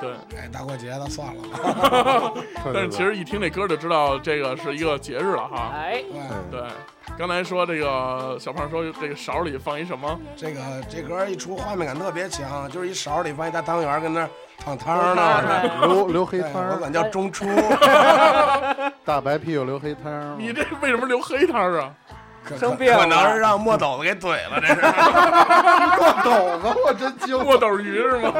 对，哎，大过节的算了吧。但是其实一听这歌就知道这个是一个节日了哈。哎，对，刚才说这个小胖说这个勺里放一什么？这个这歌一出，画面感特别强，就是一勺里放一大汤圆，跟那儿烫汤呢。留留黑对汤，我管叫中出，大白屁股留黑汤儿。你这为什么留黑汤啊？可生病了可能是让墨斗子给怼了，这是。墨斗子，我真惊墨斗鱼是吗？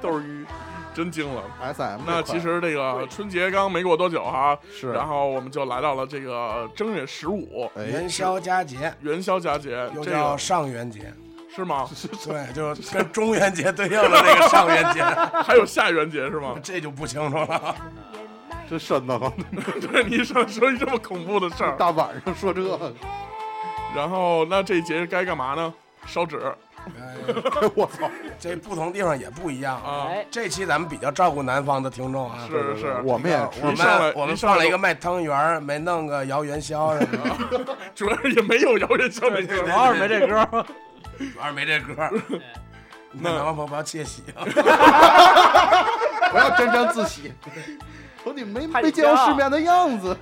斗鱼，真惊了。S M，那其实这个春节刚没过多久哈，是，然后我们就来到了这个正月十五哎。元，宵佳节，元宵佳节，这又叫上元节，是吗？对，就跟中元节对应的那个上元节，还有下元节是吗？这就不清楚了。这瘆得慌，对你上说一这么恐怖的事儿，大晚上说这个，然后那这节该干嘛呢？烧纸。哎哎我操！这不同地方也不一样。啊，这期咱们比较照顾南方的听众啊，是是是，我们也我们我们上来就放了一个卖汤圆儿，没弄个摇元宵什么的，主要是也没有谣言小美歌主要是没这歌，主要是没这歌。那南方朋友不要窃喜啊！不要沾沾自喜。说你没没见过世面的样子，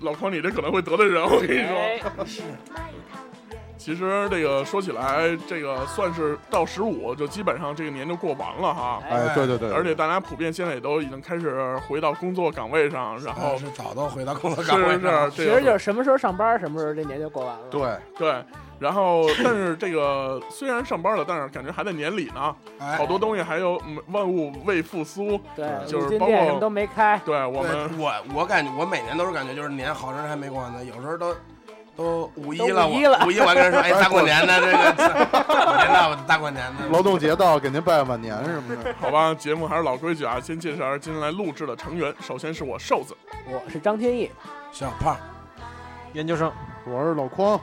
老康，你这可能会得罪人，我跟你说。其实这个说起来，这个算是到十五，就基本上这个年就过完了哈。哎，对对对，而且大家普遍现在也都已经开始回到工作岗位上，然后哦，是早都回到工作岗位是上是，这个其实就是什么时候上班，什么时候这年就过完了。对，对。然后，但是这个虽然上班了，但是感觉还在年里呢，哎好多东西还有嗯万物未复苏。对，就是包括店什么都没开。对我们我我感觉我每年都是感觉就是年好长时间还没过完呢，有时候都都五一了，五一了五一我还跟人说，哎，大过年的这个，别闹了，大过年的，劳动节到，给您拜晚年什么的。好吧，节目还是老规矩啊，先介绍一下今天来录制的成员。首先是我瘦子，我是张天翼，小胖，研究生，我是老匡，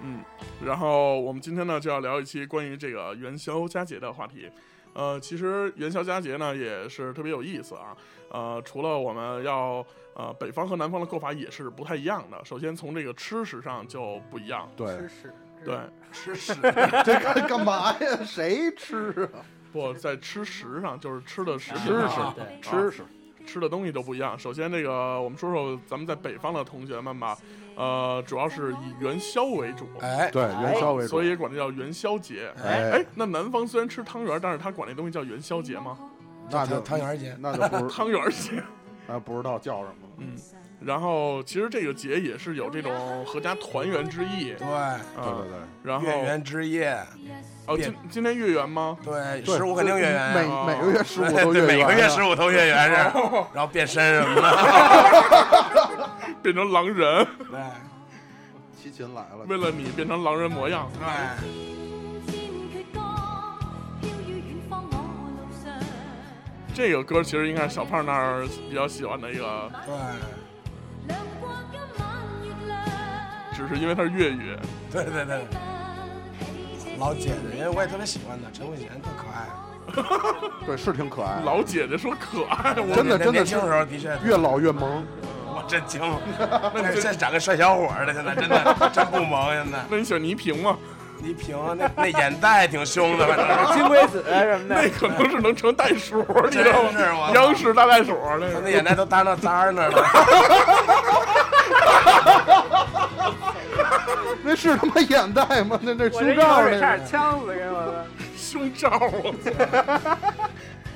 嗯，然后我们今天呢就要聊一期关于这个元宵佳节的话题。呃，其实元宵佳节呢也是特别有意思啊。呃，除了我们要呃北方和南方的过法也是不太一样的。首先从这个吃食上就不一样，对，屎。对，吃食，这干干嘛呀？谁吃啊？不在吃食上就是吃的食品吃上食对，吃食，吃的东西都不一样。首先，这个我们说说咱们在北方的同学们吧，呃，主要是以元宵为主，哎，对，元宵为主所。以管它叫元宵节。哎哎，，那南方虽然吃汤圆，但是他管那东西叫元宵节吗？那就汤汤圆节，那就不是，汤圆节。那不知道叫什么。嗯，然后其实这个节也是有这种合家团圆之意。对，啊对对对，然后月圆之夜，哦，今今天月圆吗？对，对十五肯定月圆，每啊每个月十五都月圆每个月啊十五都月圆是，然后变身什么的，变成狼人，对齐秦来了，为了你变成狼人模样。对，这个歌其实应该是小胖那儿比较喜欢的一个，对只是因为它是粤语。对对对，老姐姐，因为我也特别喜欢她，陈慧娴特可爱，对，是挺可爱，老姐姐说可爱，我真的真的是年轻时候的确，越老越萌。我震惊了，那现在长个帅小伙儿的，现在真的 真不萌，现在那你喜欢倪萍吗？倪萍那那眼袋挺凶的，反正金龟子什么的那，可能是能成袋鼠，你知道吗？央视大袋鼠那他那。眼袋都搭到渣儿那儿了。那是他妈眼袋吗？那那胸罩口水差那点呛死给我了。胸罩，我操！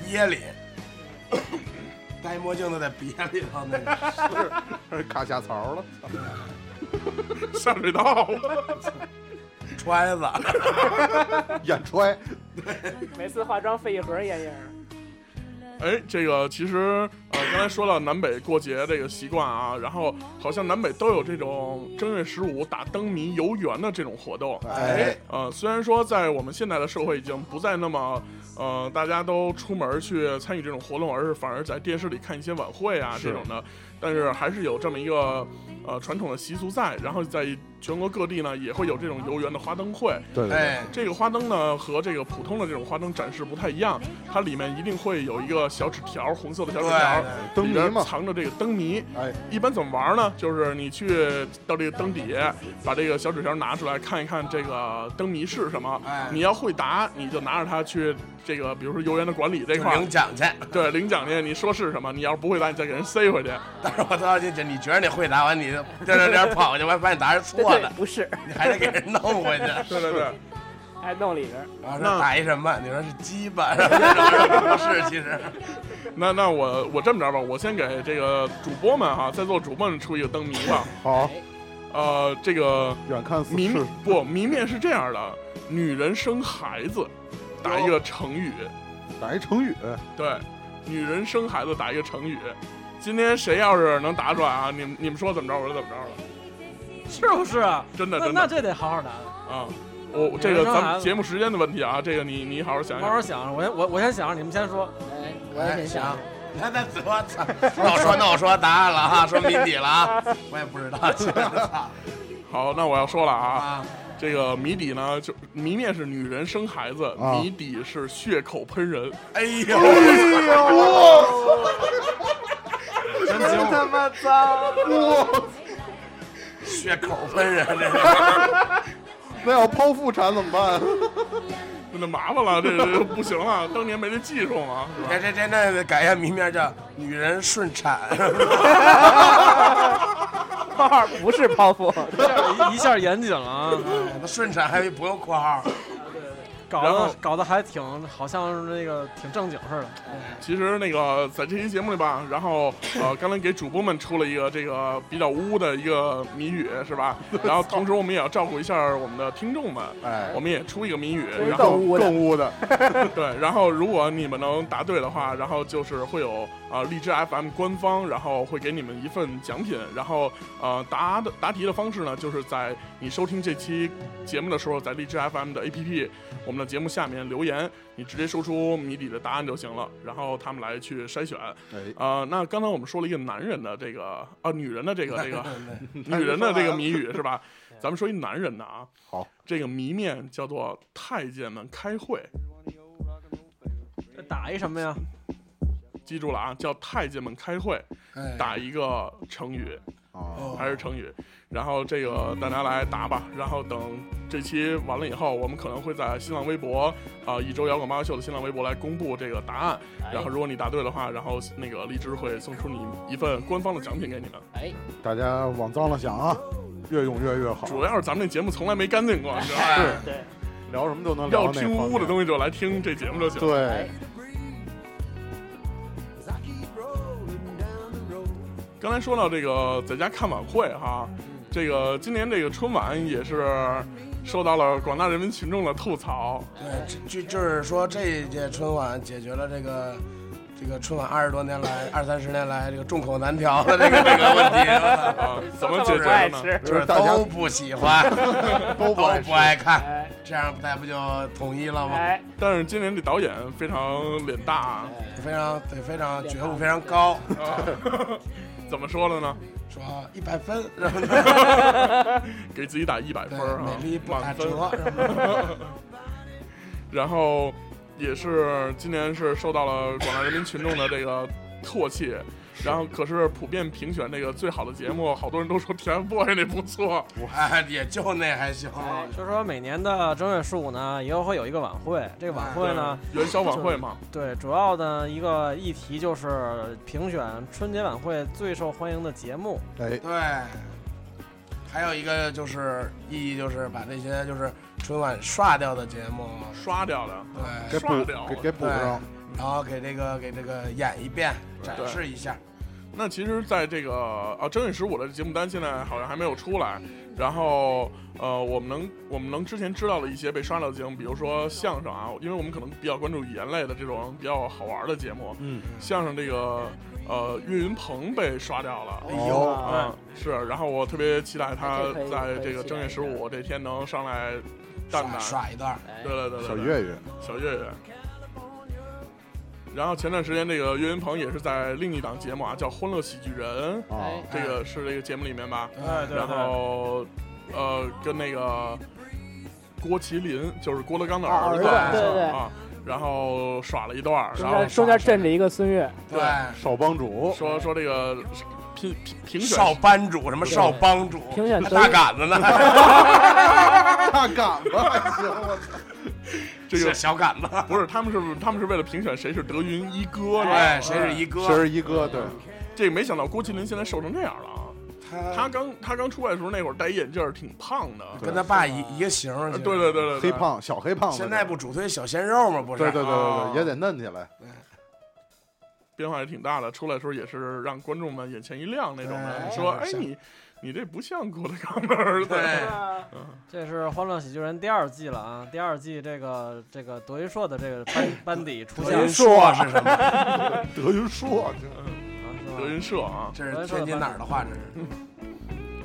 掖里，戴墨镜的在憋里头那个。是卡下槽了。下水道了，揣子，眼揣，每次化妆费一盒眼影。哎，这个其实呃，刚才说到南北过节这个习惯啊，然后好像南北都有这种正月十五打灯谜游园的这种活动。哎，呃，虽然说在我们现在的社会已经不再那么，呃，大家都出门去参与这种活动，而是反而在电视里看一些晚会啊这种的，但是还是有这么一个呃传统的习俗在。然后在全国各地呢，也会有这种游园的花灯会。对对对，哎，这个花灯呢和这个普通的这种花灯展示不太一样，它里面一定会有一个小纸条，红色的小纸条，灯谜嘛，藏着这个灯谜。哎，一般怎么玩呢？就是你去到这个灯底下，把这个小纸条拿出来看一看，这个灯谜是什么。哎你要会答，你就拿着它去这个，比如说游园的管理这块领，奖去。对，领奖去。你说是什么？你要是不会答，你再给人塞回去。但是我到进去，你觉得你会答完，你颠颠颠跑过去，我发现答案是错的，不是，你还得给人弄回去。对 对对，还弄里边儿。然后那说打一什么？你说是鸡巴，不是，其实 那那我我这么着吧，我先给这个主播们哈，在座主播们出一个灯谜吧。好，呃，这个远看似谜不谜面是这样的：女人生孩子，打一个成语。打一成语，对，女人生孩子打一个成语。今天谁要是能答出来啊？你们你们说怎么着，我就怎么着了。是不是啊？真的真的那那这得好好答，啊！我这个咱们节目时间的问题啊，这个你你好好想想。好好想。我先我我先想，你们先说。哎，我也先想行。。你看那我操！那我说那我说答案了哈，说谜底了啊，我也不知道，操好，那我要说了啊，啊！这个谜底呢，就谜面是女人生孩子，啊谜底是血口喷人。哎呦，哎呦真精，他妈脏！血口喷人，这是。那要剖腹产怎么办？那麻烦了，这这不行了，当年没这技术嘛，是吧？这这这那得改一下名名叫“女人顺产 括号不是剖腹，一 一下严谨了啊，”，那顺产还不用括号。搞然后得搞得还挺好像是那个挺正经似的。其实那个在这期节目里吧，然后呃，刚才给主播们出了一个这个比较污的一个谜语，是吧？然后同时我们也要照顾一下我们的听众们，哎我，们也出一个谜语，然后更污的更污的，对，然后如果你们能答对的话，然后就是会有啊、荔枝 FM 官方，然后会给你们一份奖品，然后呃答的答题的方式呢，就是在你收听这期节目的时候，在荔枝 FM 的 APP 我们的节目下面留言，你直接说出谜底的答案就行了，然后他们来去筛选。哎，啊，那刚才我们说了一个男人的这个啊，女人的这个这个 女人的这个谜语是吧？咱们说一男人的啊，好，这个谜面叫做太监们开会。这打一什么呀？记住了啊，叫太监们开会，哎打一个成语啊，还是成语，然后这个大家来答吧。然后等这期完了以后，我们可能会在新浪微博啊、一周摇滚八卦秀的新浪微博来公布这个答案。然后如果你答对的话，然后那个荔枝会送出你一份官方的奖品给你们。哎，大家往脏了想啊，越用越越好。主要是咱们这节目从来没干净过，你知道吗？哎对，聊什么都能聊要听污的东西就来听这节目就行。对哎，刚才说到这个在家看晚会哈，这个今年这个春晚也是受到了广大人民群众的吐槽。对，就就是说这一届春晚解决了这个这个春晚二十多年来、二三十年来这个众口难调的这个 这个问题，啊，怎么解决的呢？就是大家都不喜欢，都 都不爱不爱看，哎这样大家不就统一了吗？哎，但是今年这导演非常脸大啊，非常对，非常觉悟非常高，啊怎么说了呢？说一百分，然后给自己打一百分啊，美丽不打满分。折，然后也是今年是受到了广大人民群众的这个唾弃。然后可是普遍评选那个最好的节目，好多人都说 TFBOYS 那不错。哎，也就那还行。就说每年的正月十五呢，也会有一个晚会。这个晚会呢，元宵晚会嘛，对，主要的一个议题就是评选春节晚会最受欢迎的节目。哎，对，还有一个就是意义就是把那些就是春晚刷掉的节目，刷掉的。对，给补给补上。然后给这个给这个演一遍，展示一下。那其实，在这个啊正月十五的节目单现在好像还没有出来。然后呃，我们能我们能之前知道的一些被刷掉的节目，比如说相声啊，因为我们可能比较关注语言类的这种比较好玩的节目。嗯，相声这个呃岳云鹏被刷掉了。哎呦，嗯，是，然后我特别期待他在这个正月十五这天能上来蛋耍蛋。耍一段对对对，对小岳岳，小岳岳。然后前段时间，这个岳云鹏也是在另一档节目啊，叫《欢乐喜剧人》，这个是这个节目里面吧。哎对然后，呃，跟那个郭麒麟，就是郭德纲的儿子，啊对对对啊，然后耍了一段然后中间镇着一个孙越，对，少帮主，说说这个评评评选少班主什么少帮主，大评选大杆子呢，大杆子还行，我操，这个小杆子，不是他们是他们是为了评选谁是德云一哥，哎，谁是一哥？谁是一哥？对，这个没想到郭麒麟现在瘦成这样了啊！他他刚他刚出来的时候那会儿戴一眼镜儿挺胖的，跟他爸一一个型儿，呃对对对对，黑。胖小黑胖子，现在不主推小鲜肉吗？不是？对对对对也得嫩起来，变化也挺大的，出来的时候也是让观众们眼前一亮那种的，对说：“哎，你你这不像郭德纲的儿子。对这是《欢乐喜剧人》第二季了啊！第二季这个这个德云社的这个班班底出现了德云社是什么？德云社，德云社啊，这是天津哪儿的话？这是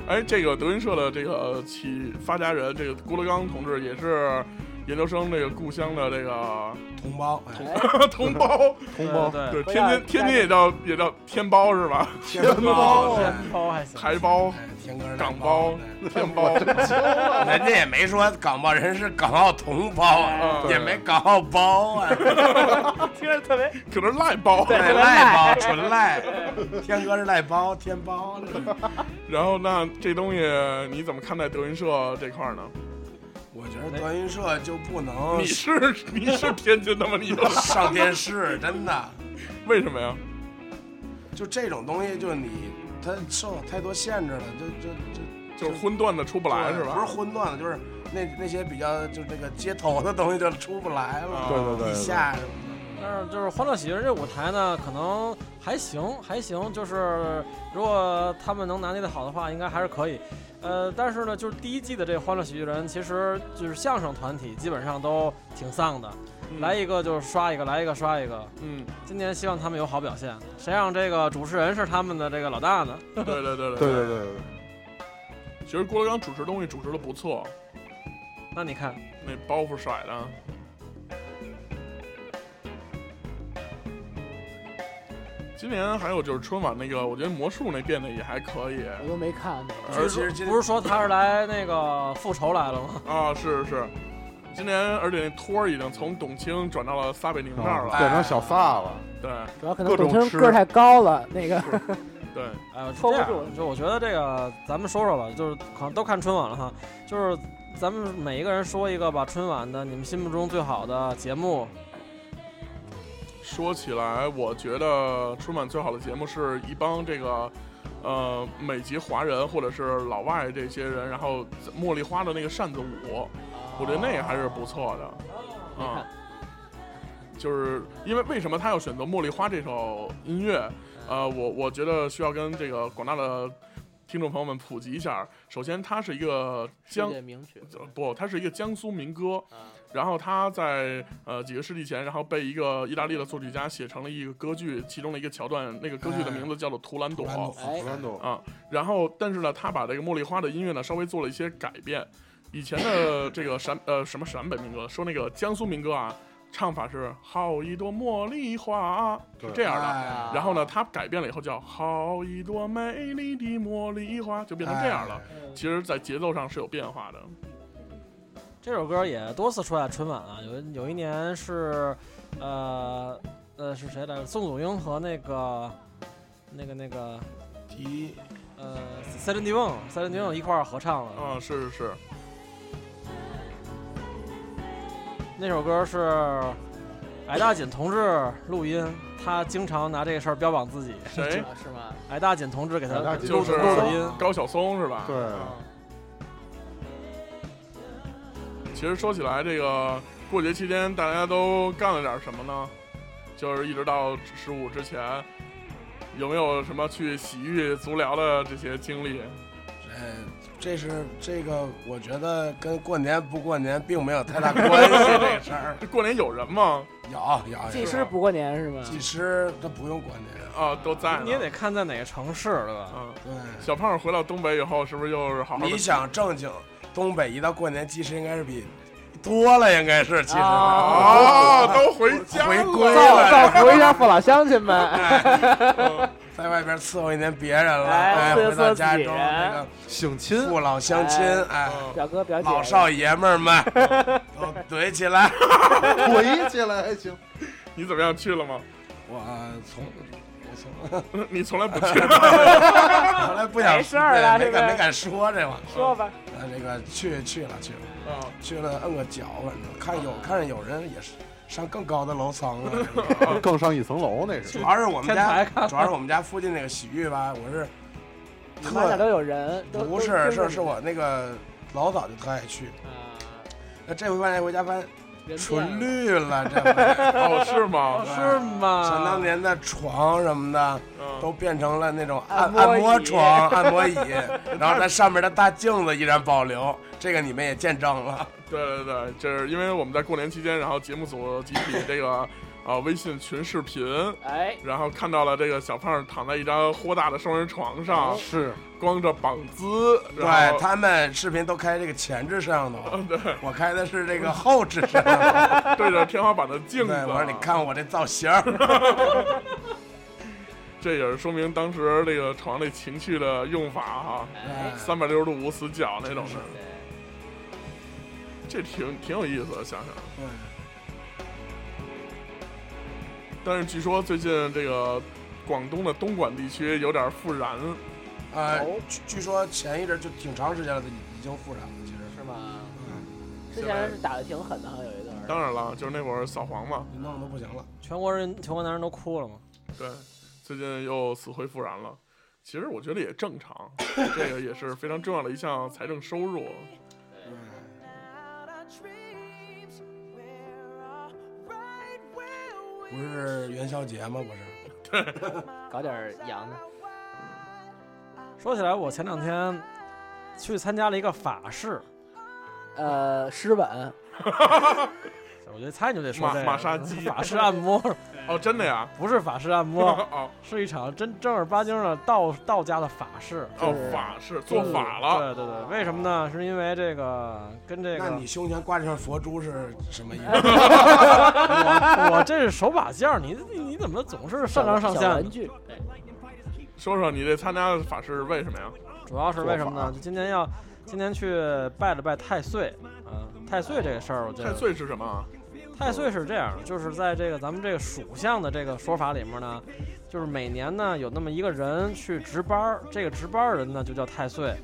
哎，这个德云社的这个起发家人，这个郭德纲同志也是研究生这个故乡的这个同胞，同胞，同胞，对对，天津天津也叫也叫天包是吧？天包，天包还行，台包、哎天哥是港包。包，天包，人家也没说港包人是港澳同胞 也没港澳包啊，听着特别可能是赖包。对对。赖包纯赖，天哥是赖包，天包。然后那这东西你怎么看待德云社这块呢？我觉得德云社就不能 你是你是天津的吗？你上电视，真的，为什么呀？就这种东西，就你它受太多限制了，就就就就是荤段子出不来是吧？不是荤段子，就是那那些比较就是这个街头的东西就出不来了，对对对地下什么但是就是《欢乐喜剧人》这舞台呢，可能还行，还行。就是如果他们能拿捏的好的话，应该还是可以。呃但是呢就是第一季的这个欢乐喜剧人其实就是相声团体基本上都挺丧的。来一个就是刷一个来一个刷一个。嗯。今年希望他们有好表现谁让这个主持人是他们的这个老大呢？对对对对对。对对其实郭德纲主持东西主持的不错。那你看。那包袱甩的今年还有就是春晚那个，我觉得魔术那变得也还可以。我都没看那个。而且不是说他是来那个复仇来了吗？啊，是是。今年而且那托儿已经从董卿转到了撒贝宁那儿了，变成小撒了，对。主要可能董卿个儿太高了，那个。对，哎，是这样凑不住，就我觉得这个咱们说说吧，就是可能都看春晚了哈，就是咱们每一个人说一个吧，春晚的你们心目中最好的节目，说起来，我觉得春晚最好的节目是一帮这个，呃，美籍华人或者是老外这些人，然后茉莉花的那个扇子舞，我觉得那个还是不错的。没看啊，就是因为为什么他要选择《茉莉花》这首音乐？呃，我我觉得需要跟这个广大的听众朋友们普及一下。首先，它是一个江不，它是一个江苏民歌。啊，然后他在呃几个世纪前，然后被一个意大利的作曲家写成了一个歌剧，其中的一个桥段，那个歌剧的名字叫做《图兰朵》图兰朵啊。然后，但是呢，他把这个茉莉花的音乐呢稍微做了一些改变。以前的这个陕呃什么陕北民歌，说那个江苏民歌啊，唱法是好一朵茉莉花，是对这样的。哎然后呢，他改变了以后叫好一朵美丽的茉莉花，就变成这样了。哎其实，在节奏上是有变化的。这首歌也多次出来春晚啊，有有一年是，呃呃是谁来着？宋祖英和那个那个那个迪呃塞琳迪翁，塞琳迪翁一块儿合唱了。啊，是是是，那首歌是矮大紧同志录音，他经常拿这个事儿标榜自己。谁？啊是吗？矮大紧同志给他录的音。高晓松是吧？对，其实说起来，这个过节期间大家都干了点什么呢？就是一直到十五之前，有没有什么去洗浴、足疗的这些经历？这，这是这个，我觉得跟过年不过年并没有太大 关系。这个事儿过年有人吗？有有技师不过年是吗？技师他不用过年，啊，都在呢。你也得看在哪个城市，对吧？嗯，对。小胖回到东北以后，是不是又是好好？你想正经，东北一到过年，其实应该是比多了，应该是其实。啊，都回家回了归造了造福一下父老乡亲们。哎 在外边伺候一年别人了，哎哎，回到家中那个省亲，父老乡亲，哎，嗯表哥表姐，老少爷们儿们 都怼起来。回起来还行。你怎么样？去了吗？我从我 从你从来不去。从来不想没事儿没敢没敢说这话。说吧，呃，那个去去了去了啊，去了，摁个脚，反正看有看着有人也是上更高的楼层 了。更上一层楼那是主。要是我们家，主要是我们家附近那个洗浴吧，我是特都有人，不是是是，我那个老早就特爱去。啊那这回发现回家发现人纯绿了，这回 哦，是吗？是吗？想当年的床什么的嗯，都变成了那种按按摩床、按摩椅，然后那上面的大镜子依然保留，这个你们也见证了。对对对，就是因为我们在过年期间，然后节目组集体这个啊微信群视频，哎，然后看到了这个小胖躺在一张豁大的双人床上，是。光着膀子，然后对他们视频都开这个前置摄像头，嗯 对。我开的是这个后置摄像头。对着天花板的镜子，对，我说你看我这造型儿，这也是说明当时这个床那情趣的用法哈，哎，三百六十度无死角那种的，这挺挺有意思的，想想。对但是据说最近这个广东的东莞地区有点复燃，呃哦，据据说前一阵就挺长时间了，已已经复燃了，其实是吗？嗯，之前是打的挺狠的，好像有一段儿。当然了，就是那会儿扫黄嘛，弄得都不行了。全国人、全国男人都哭了嘛。对，最近又死灰复燃了。其实我觉得也正常，这个也是非常重要的一项财政收入。不是元宵节吗？不是，搞点儿洋的。说起来，我前两天去参加了一个法事，呃，湿吻，我觉得猜你就得说马这个马杀鸡法式按摩，哦，真的呀？不是法式按摩，哦是一场真正儿八经的道道家的法事。哦是，法事做法了。对对对，为什么呢？是因为这个跟这个那你胸前挂这串佛珠是什么意思？我我这是手把件儿，你你你怎么总是上纲上小线呢玩？具，哎说说你这参加的法事为什么呀？主要是为什么呢？就今年要今年去拜了拜太岁，啊，太岁这个事儿，我觉得太岁是什么啊？太岁是这样，就是在这个咱们这个属相的这个说法里面呢，就是每年呢有那么一个人去值班儿，这个值班人呢就叫太岁。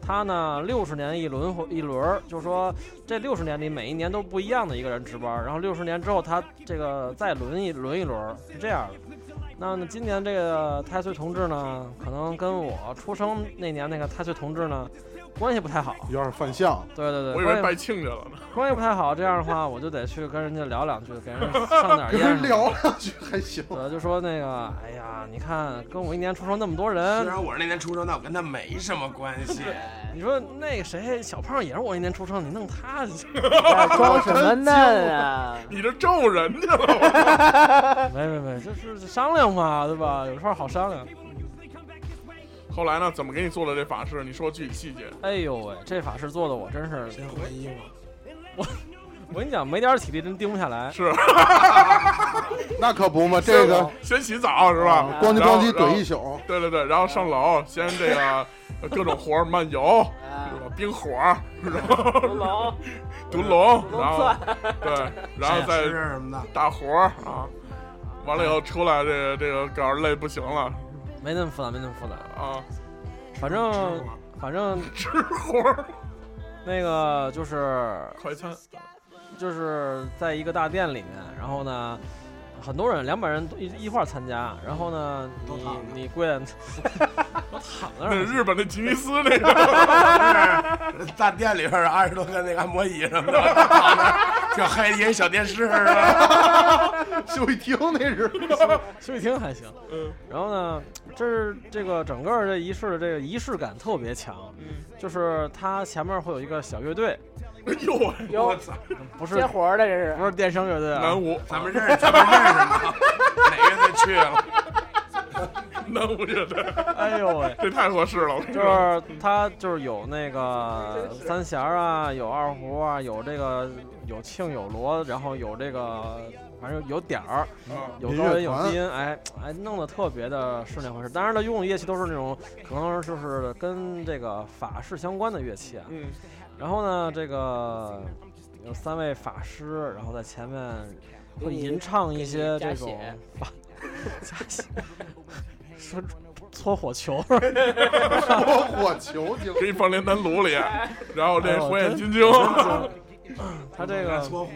他呢六十年一轮回一轮，就是说这六十年里每一年都不一样的一个人值班，然后六十年之后他这个再轮一轮一轮，是这样的。那今年这个太岁同志呢，可能跟我出生那年那个太岁同志呢关系不太好。有点犯相，对对对，我以为拜亲家了呢。关系不太好，这样的话我就得去跟人家聊两句，给人上点 跟烟人。聊两句还行。对，就说那个，哎呀，你看跟我一年出生那么多人虽人，然我是那年出生，但我跟他没什么关系。哎 你说那个谁小胖也是我一年出生，你弄他，哎装什么嫩啊？你这咒人家了。没没没，就是商量嘛，对吧？有时候好商量。后来呢？怎么给你做的这法事？你说具体细节。哎呦喂，这法事做的我真是，先换衣服，我跟你讲，没点体力真盯不下来。是 那可不嘛，这个先洗澡是吧？咣叽咣叽怼一宿，对对对，然后上楼先这个 各种活儿慢游，啊是吧？冰火儿，然后独龙，毒龙，独龙然后，对，然后再。大活儿啊，完了以后出来这个这个稿儿累不行了没那么复杂，没那么复杂。啊，反正反正 吃活儿，那个就是快餐。就是在一个大店里面，然后呢，很多人，两百人一一块儿参加，然后呢，你你跪在，我躺那日本的吉尼斯那个，大店里边二十多个那个按摩椅什么的，躺那儿挺黑的一个小电视是吧？休息厅那是。休息厅还行。嗯然后呢，这是这个整个这仪式的这个仪式感特别强，嗯，就是它前面会有一一个小乐队，哎呦我操，不是接活儿的这是不是电声乐队啊南，无咱们认识，咱们认识吗？哪个队去了？南无乐队，哎呦喂，这太合适了，我跟你就说。是它就是有那个三弦儿啊，有二胡啊，有这个有磬有锣，然后有这个反正有点儿，啊有高音有低音，哎哎，弄得特别的是那回事。当然了，用的乐器都是那种可能就是跟这个法式相关的乐器啊。嗯，然后呢，这个有三位法师，然后在前面会吟唱一些这种法加血，说搓火球，搓火球。给你放炼丹炉里，然后这哎呦火眼金睛，他这个搓火，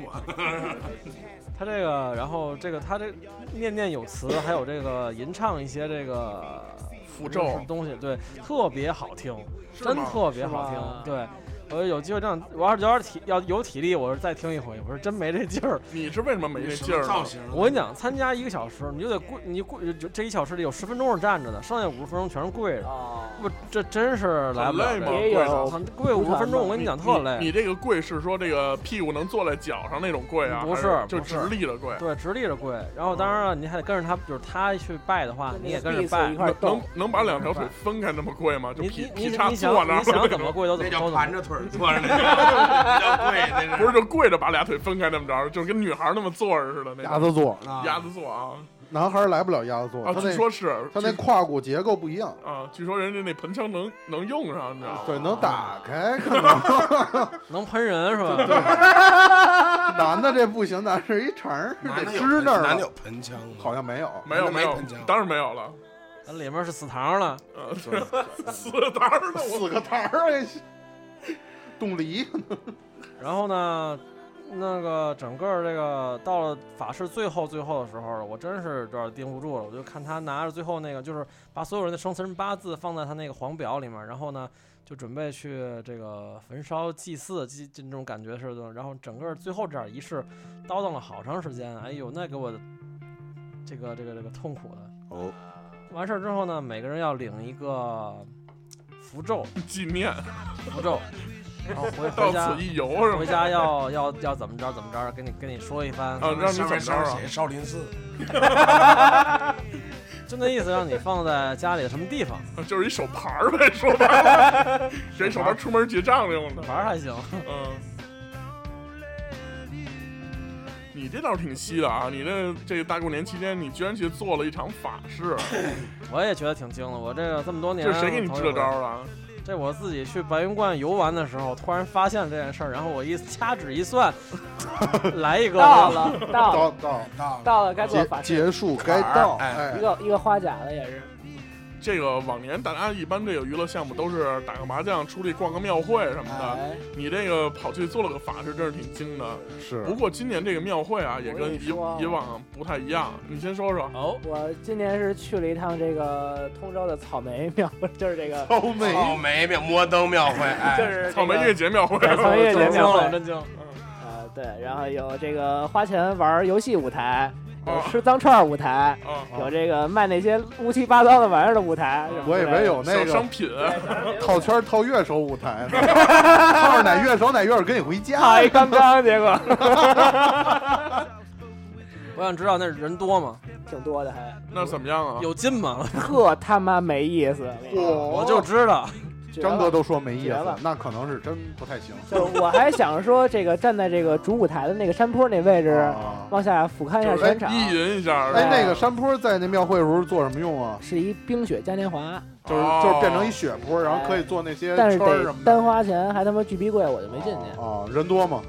他这个，然后这个他这念念有词，还有这个吟唱一些这个符咒。东西，对，特别好听，真特别好听，对。我有机会这样，我要是有点体要有体力，我是再听一回。我是真没这劲儿。你是为什么没这劲儿呢？造型？我跟你讲，参加一个小时，你就得跪，你跪就这一小时里有十分钟是站着的，剩下五十分钟全是跪着。哦，不，这真是来不了很累吗这个。也有操跪五十分钟，我跟你讲特累。你这个跪是说这个屁股能坐在脚上那种跪啊？不是还就直立的跪。对，直立着跪。然后当然了，你还得跟着他，就是他去拜的话，你也跟着拜一。块儿能，能把两条腿分开那么跪吗？就你劈你你劈叉坐那儿你想怎么跪都怎那叫么都怎么。盘着腿儿坐着那个，不是就跪着把俩腿分开那么着，就是跟女孩那么坐着似的那种。鸭子坐，啊鸭子坐啊男孩来不了鸭子座，啊！他那据说是他那胯骨结构不一样，啊，据说人家那盆腔能能用上，你知道吗？对，能打开，可能 能喷人是吧？男的这不行，男是一肠儿得男的那儿男的有，盆腔吗？好像没有，没有没有盆腔，当然没有了。那里面是死糖了。呃，四当然了，我四个摊儿哎，冻梨，然后呢，那个整个这个到了法事最后最后的时候，我真是有点盯不住了。我就看他拿着最后那个，就是把所有人的生辰八字放在他那个黄表里面，然后呢，就准备去这个焚烧祭祀，祭这种感觉似的。然后整个最后这点仪式叨叨了好长时间，哎呦，那给我这个这个这个痛苦的。哦，完事儿之后呢，每个人要领一个符咒，纪念符咒，然后回到回家此一游是吗？回家要要要怎么着怎么着，跟你跟你说一番，啊，让你上面怎么着啊面写？少林寺，就那意思，让你放在家里的什么地方，啊就是一手牌儿呗，说白了，给手牌儿出门结账用的。玩儿还行。嗯，你这倒是挺稀的啊！你这这大过年期间，你居然去做了一场法事，我也觉得挺惊的。我这个这么多年，这是谁给你支的招啊？这我自己去白云观游玩的时候，突然发现这件事儿，然后我一掐指一算，来一个 到了，到了，到到到到了，该做法事，结束该到，哎哎一，个一个花甲的也是，这个往年大家一般这个娱乐项目都是打个麻将、出去逛个庙会什么的。哎，你这个跑去做了个法事，真是挺精的。是不过今年这个庙会啊，也跟以以往不太一样。你先说说。哦，我今年是去了一趟这个通州的草莓庙，就是这个，草莓庙摩登庙会，哎，就是草莓这个月节庙会，草莓月节庙会，真惊。呃，对，然后有这个花钱玩游戏舞台，有哦吃脏串儿舞台，啊，有这个卖那些乌七八糟的玩意儿的舞台，我以为有那个商品。套圈儿套乐手舞台呢，套着哪乐手哪乐手跟你回家套一刚刚，结果 我想知道那人多吗？挺多的还，那怎么样啊？有劲吗？特他妈没意思，我就知道，张哥都说没意思，那可能是真不太行。就我还想说，这个站在这个主舞台的那个山坡那位置，啊往下俯瞰一下就是全场，意淫一下，哎，哎那个山坡在那庙会的时候做什么用啊？是一冰雪嘉年华，就是哦就是变成一雪坡，然后可以做那些但是圈儿什么的。得单花钱，还他妈巨逼贵，我就没进去。啊，人多吗？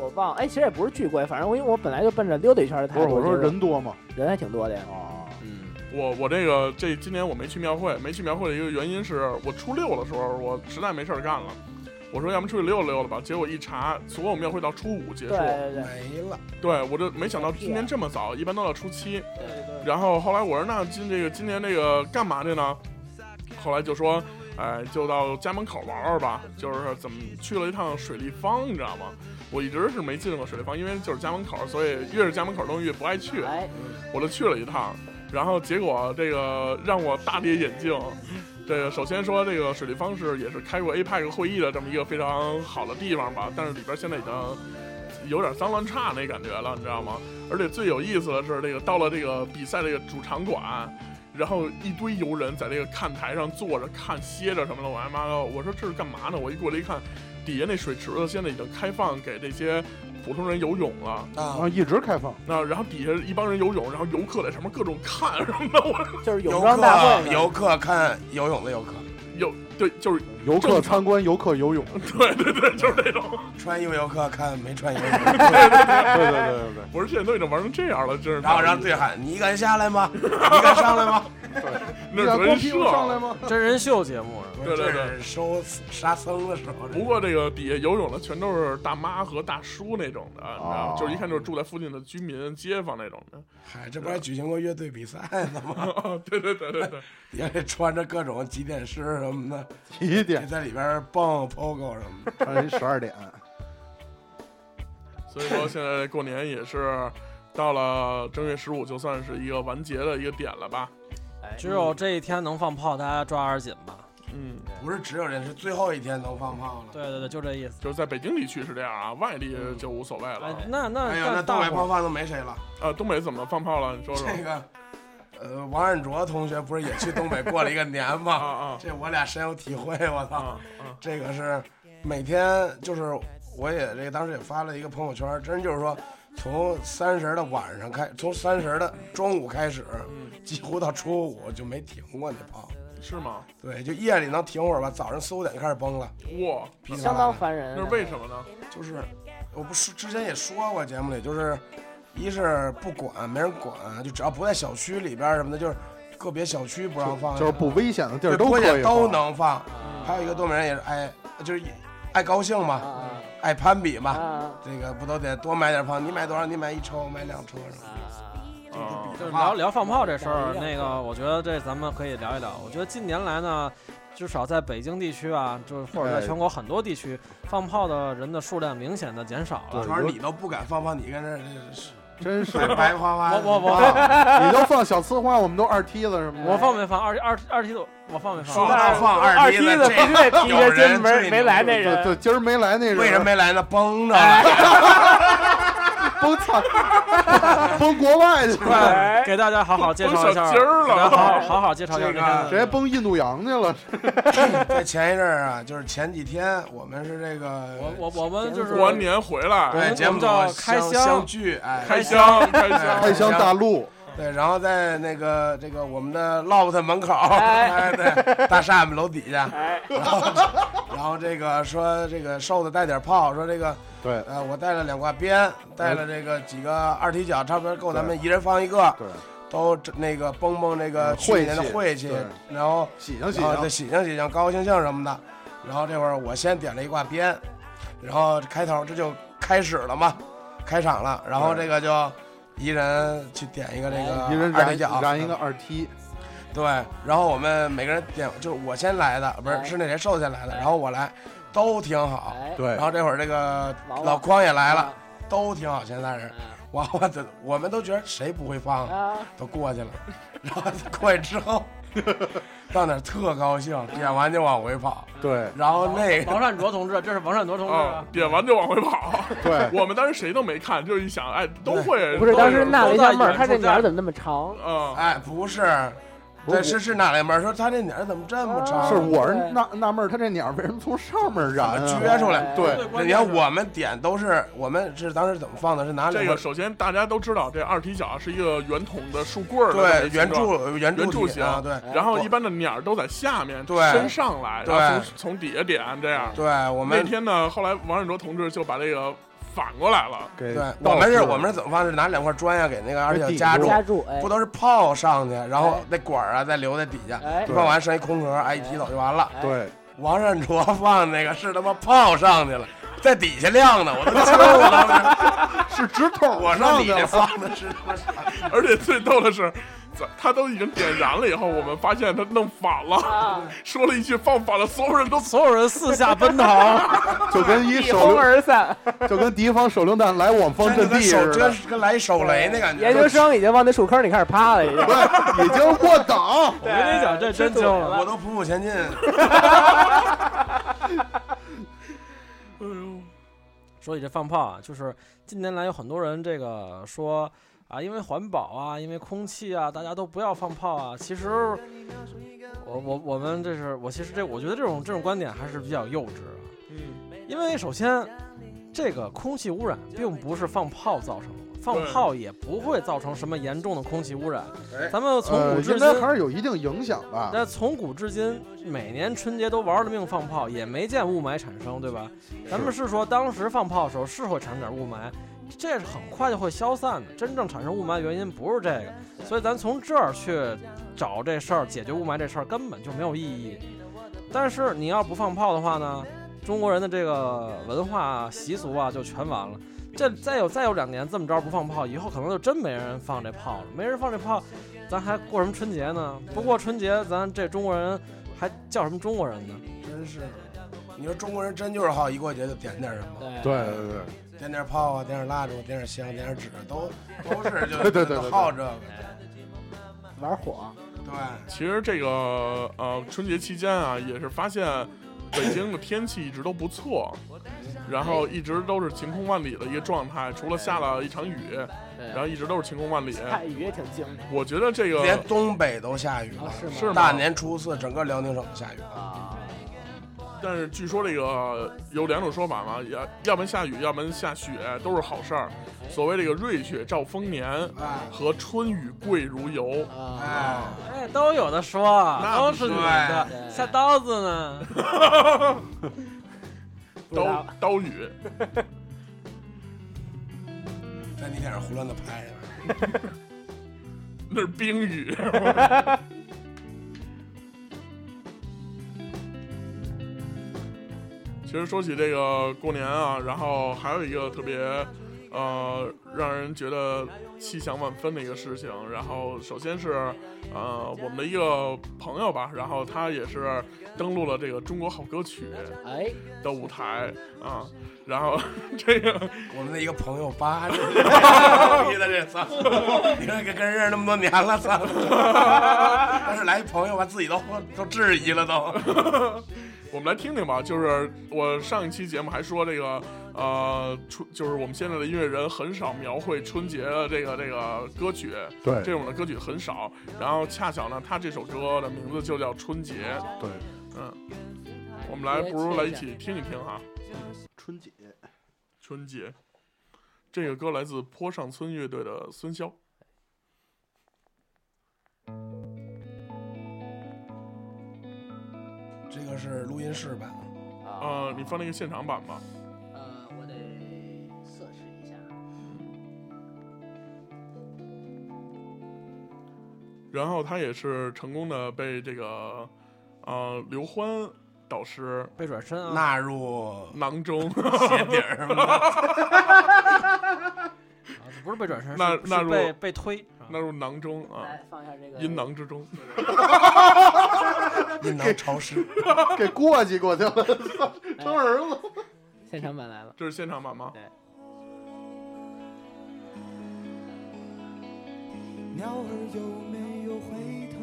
我忘，哎，其实也不是巨贵，反正我因为我本来就奔着溜达一圈的态度，不是，我说人多吗？人还挺多的呀。我我这个这今年我没去庙会，没去庙会的一个原因是我初六的时候我实在没事儿干了，我说要么出去溜达溜达吧，结果一查，所有庙会到初五结束，对对对没了，对我就没想到今年这么早，一般都到初七。对对，然后后来我说那今这个今年这个干嘛去呢？后来就说哎，就到家门口玩玩吧。就是怎么去了一趟水立方，你知道吗？我一直是没进过水立方，因为就是家门口，所以越是家门口的东西越不爱去。哎，我就去了一趟，然后结果这个让我大跌眼镜。这个首先说，这个水立方是也是开过 APEC 会议的这么一个非常好的地方吧，但是里边现在已经有点脏乱差那感觉了，你知道吗？而且最有意思的是，这个到了这个比赛这个主场馆，然后一堆游人在这个看台上坐着看歇着什么的，我他妈的，我说这是干嘛呢？我一过来一看，底下那水池子现在已经开放给这些普通人游泳了。啊啊，，一直开放。那然后底下一帮人游泳，然后游客在上面各种看什么的，我 就是泳游装大会客游客看游泳的游客，有对就是游客参观，游客游泳。对对对，就是那种。穿衣服游客看没穿衣服，对对对对对对。我说现在都已经玩成这样了，真是。然后让对喊你敢下来吗？你敢上来吗？那是你敢德云光屁股社上来吗？真人秀节目是吧对对对收沙僧的时候。不过这个底下游泳的全都是大妈和大叔那种的，你知道吗哦？就是一看就是住在附近的居民、街坊那种的。嗨，这不还举行过乐队比赛呢吗？哦，对对对对对，也得穿着各种几点式什么的，也几点？在里边蹦 pogo 什么的。哎，十二点。所以说现在过年也是到了正月十五，就算是一个完结的一个点了吧。哎只有这一天能放炮，大家抓点紧吧。嗯，不是只有这，是最后一天能放炮了。对对对，就这意思。就是在北京地区是这样啊，外地就无所谓了哎。，那那哎呀，那东北炮放都没谁了。呃，东北怎么放炮了？你说说。这个，呃，王安卓同学不是也去东北过了一个年 啊吗？啊这我俩深有体会，我操！啊啊！这个是每天就是我也这个当时也发了一个朋友圈，真就是说从三十的晚上开，从三十的中午开始，嗯，几乎到初五就没停过那炮。是吗？对，就夜里能停会儿吧，早上四五点就开始崩了，哇，噼里啪相当啦的。烦人啊。那是为什么呢？就是我不是之前也说过节目里，就是一是不管，没人管，就只要不在小区里边儿什么的，就是个别小区不让放，就是不危险的地儿对都可以也都放。能放。啊还有一个东北人也是爱，就是爱高兴嘛，啊爱攀比嘛。这个不都得多买点炮？你买多少？你买一抽，我买两抽是吧？啊，就是聊聊放炮这事儿，那个我觉得这咱们可以聊一聊。我觉得近年来呢，至少在北京地区啊，就是或者在哎全国很多地区，放炮的人的数量明显的减少了。主要是你都不敢放炮，你跟这儿真是这白花花的。我我我啊！你都放小呲花，我们都二梯子什么的。我放没放二二二梯子？我放没放？说到放二二梯子，梯子必须得提着肩没没来那对人，对，今儿没来那人，为什么没来呢？崩着了。崩操，崩国外去了，哎 给大家好好介绍一下，崩小鸡儿了给大家好好 好好介绍一下直接崩印度洋去了。在前一阵儿啊，就是前几天，我们是这个我我我们就是过完年回来，对节目叫开箱相聚，哎，开箱开箱，开箱大陆，对，然后在那个这个我们的 loft 门口，哎。哎，对，大厦门楼底下，哎，然后然后这个说这个瘦子带点炮，说这个对。呃我带了两挂鞭，带了这个几个二踢脚，差不多够咱们一人放一个，对，都那个蹦蹦那个嗯去年的晦气。晦气，然后喜庆喜庆，喜庆喜庆，高高兴兴什么的。然后这会儿我先点了一挂鞭，然后开头这就开始了嘛，开场了。然后这个就一人去点一个这个一人燃二踢脚，燃一个二踢，对。然后我们每个人点，就是我先来的，不是哎。是那谁瘦先来的，然后我来，都挺好。哎，对。然，后这会儿这个老匡也来了啊，都挺好，前三人。哇，我的我们都觉得谁不会放都过去了。然后过去之后，到那儿特高兴，点完就往回跑。对然后那个王善卓同志，这是王善卓同志点完就往回跑。对，我们当时谁都没看，就是一想，哎，都会。不是，当时纳了一下闷儿，他这都在鸟怎么那么长？嗯，哎，不是，对，是是哪来门？说他这鸟怎么这么长？是我是纳纳闷儿，他这鸟为什么从上面燃啊？撅出来。哎对你看我们点都是，我们是当时怎么放的？是拿两个这个首先大家都知道，这二踢脚是一个圆筒的树棍儿对圆柱圆圆柱形啊，对然后一般的鸟儿都在下面，对伸上来，对然后从从底下点这样。对，我们那天呢，后来王振卓同志就把这个反过来了，给对倒我们是我们是怎么放？是拿两块砖呀，给那个二踢脚给抵夹住，夹住，哎不，都是炮上去，然后哎那管儿啊再留在底下，哎放完剩一空壳，哎一提走就完了。哎对，王善卓 放那个是他妈炮上去了，在底下晾的，我都惊了当时。是直筒我说你这上的了，放的是他妈啥？而且最逗的是，咱他都已经点燃了以后，我们发现他弄反了，啊，说了一句放反了，所有人都所有人四下奔逃，就跟一手榴，而散。就跟敌方手榴弹来我方阵地似的真，跟来一手雷那感觉。研究生已经往那树坑里开始趴了，已经。对，已经过档。我跟你讲，这真惊了。我都匍匐前进。哎呦，说起这放炮啊，就是近年来有很多人这个说啊，因为环保啊，因为空气啊，大家都不要放炮啊。其实我我我们这是我其实这我觉得这种这种观点还是比较幼稚啊，嗯，因为首先这个空气污染并不是放炮造成的。放炮也不会造成什么严重的空气污染哎。咱们从呃，古至今，还是有一定影响吧。那从古至今，每年春节都玩了命放炮，也没见雾霾产生，对吧？咱们是说当时放炮的时候是会产生点雾霾，这是很快就会消散的。真正产生雾霾的原因不是这个，所以咱从这儿去找这事儿，解决雾霾这事儿根本就没有意义。但是你要不放炮的话呢，中国人的这个文化习俗啊就全完了。这再有再有两年这么着不放炮，以后可能就真没人放这炮了。没人放这炮，咱还过什么春节呢？不过春节，咱这中国人还叫什么中国人呢？真是，你说中国人真就是好一过节就点点什么，对对对对，点点炮啊，点点蜡烛，点点香，点点纸，都 都是就对对对对好这个。玩火，对，其实这个呃春节期间啊，也是发现北京的天气一直都不错，然后一直都是晴空万里的一个状态，除了下了一场雨，然后一直都是晴空万里。下雨也挺静的我觉得这个连东北都下雨了，啊，是吗？是吗大年初四整个辽宁省都下雨了。啊，但是据说这个有两种说法嘛，要要不然下雨，要不然下雪，都是好事儿。所谓这个瑞雪兆丰年哎和春雨贵如油，啊，哎，哎，都有的说，那都是女的，下刀子呢。刀刀雨，在你脸上胡乱的拍呢。那是冰雨。其实说起这个过年啊，然后还有一个特别，呃，让人觉得气象万分的一个事情。然后首先是，呃，我们的一个朋友吧，然后他也是登录了这个中国好歌曲哎，的舞台啊。然后这个我们的一个朋友八，逼的这操！你看跟跟认识那么多年了，操！但是来一朋友吧，自己都都质疑了都。我们来听听吧，就是我上一期节目还说这个，呃，春就是我们现在的音乐人很少描绘春节的这个这个歌曲，对这种的歌曲很少。然后恰巧呢，他这首歌的名字就叫《春节》，对，嗯，我们来不如来一起听一听哈，春节。春节。这个歌来自坡上村乐队的孙骁。这个是录音室版，啊，呃，你放那个现场版吧。呃，我得测试一下。然后他也是成功的被这个，呃，刘欢导师背转身啊，纳入囊中。鞋底儿吗？啊不是被转身，是是那那如被被推。啊纳入囊中啊，来放一下这个阴囊之中。阴囊潮湿，给过继过去了，成儿子。现场版来了。这是现场版吗？对鸟儿有没有回头？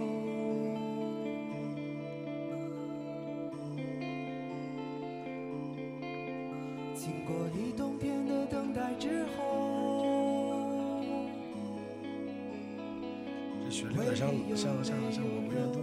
经过一冬天的等待之后，这旋律有点像像像像某个乐队。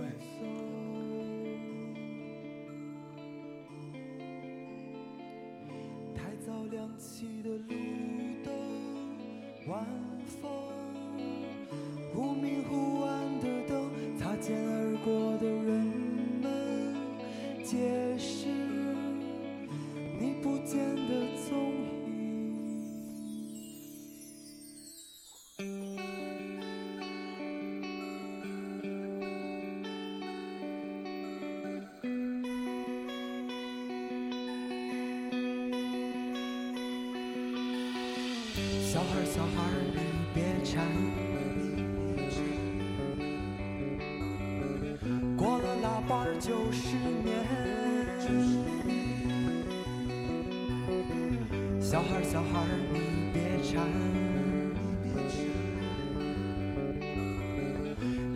孩，小孩儿，你别馋。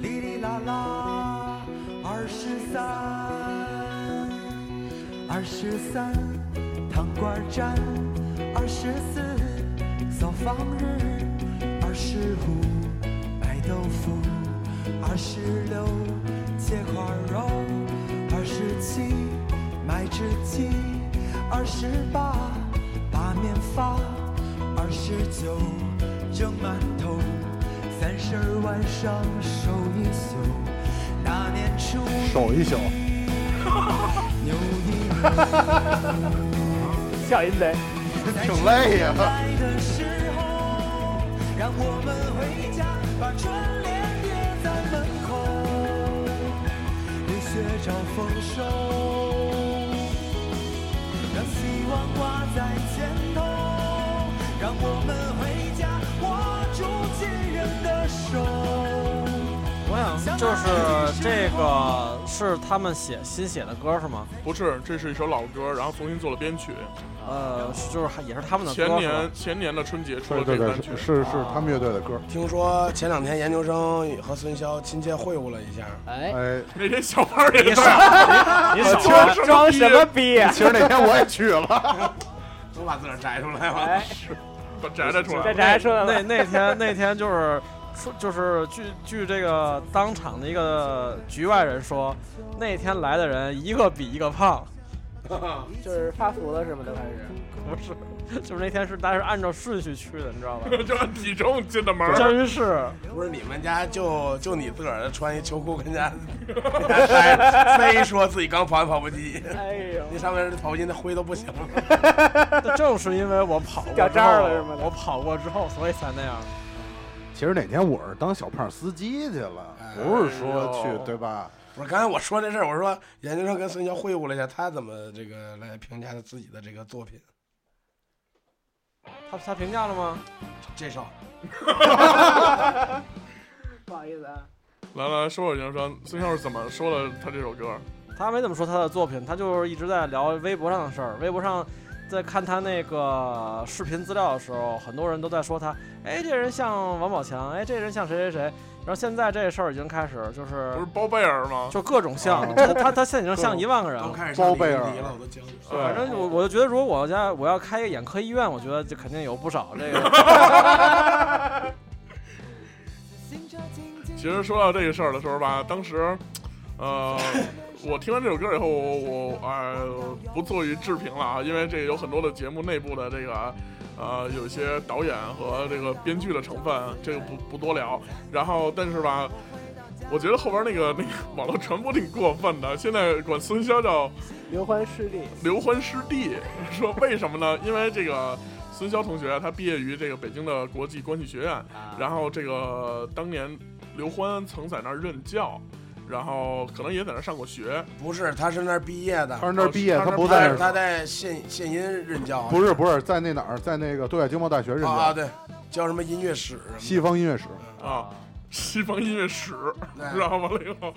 哩哩啦啦，二十三，二十三，糖瓜粘，二十四，扫房日，二十五，买豆腐，二十六，切块肉，二十七，买只鸡，二十八，面发，二十九，蒸馒头。三十儿晚上守一宿，大年初守一宿，牛一牛。小淫贼，挺累呀、来的时候，让我们回家，把春联贴在门口，为学找丰收，望挂在前头，让我们回家握住亲人的手。我想就是这个是他们写新写的歌是吗？不是，这是一首老歌，然后重新做了编曲。呃，就是也是他们的歌前年前年的春节出了这个单，曲是，是是他们乐队的歌。听说前两天研究生和孙潇亲切会晤了一下，哎，哎，那天小胖也你在，少你少装什么装什么逼？其实那天我也去了，都把自个儿摘出来了。哎，把摘了出这来。这还说呢那那天那天就是说就是据据这个当场的一个局外人说，那天来的人一个比一个胖，就是发福了是吗？都开始。不是，就是那天是大家是按照顺序去的，你知道吧？就按体重进的门，真是，不是你们家就就你自个儿穿一秋裤跟家非说自己刚跑完跑步机，哎呦，那上面的跑步机那灰都不行了。那正是因为我跑过掉之渣儿了是吗后，我跑过之后，所以才那样。其实哪天我是当小胖司机去了，不是说去对吧？不是刚才我说这事儿，我说研究生跟孙骁会晤了一下，他怎么这个来评价他自己的这个作品？他他评价了吗？介绍 不好意思啊，来来说说研究生，孙骁是怎么说了他这首歌？他没怎么说他的作品，他就是一直在聊微博上的事儿。微博上在看他那个视频资料的时候，很多人都在说他，哎，这人像王宝强，哎，这人像谁谁谁。然后现在这事儿已经开始就是不是包贝尔吗？就各种像，哦他他他现在已经像一万个人了。都开始包贝尔了，我都惊了。反正我我就觉得，如果我家我要开一个眼科医院，我觉得就肯定有不少这个。其实说到这个事儿的时候吧，当时，呃，我听完这首歌以后，我我呃不做于置评了啊，因为这个有很多的节目内部的这个。呃，有一些导演和这个编剧的成分，这个不不多聊。然后，但是吧，我觉得后边那个那个网络传播挺过分的，现在管孙潇叫刘欢师弟，刘欢师弟，说为什么呢？因为这个孙潇同学他毕业于这个北京的国际关系学院，然后这个当年刘欢曾在那儿任教，然后可能也在那上过学。不是，他是那儿毕业的他，是那儿毕业，他不在那儿，他在现现音任教，不是不是在那哪儿，在那个对外经贸大学任教啊，教，对，教什么音乐史西方音乐史。啊，西方音乐史，对然后完了以后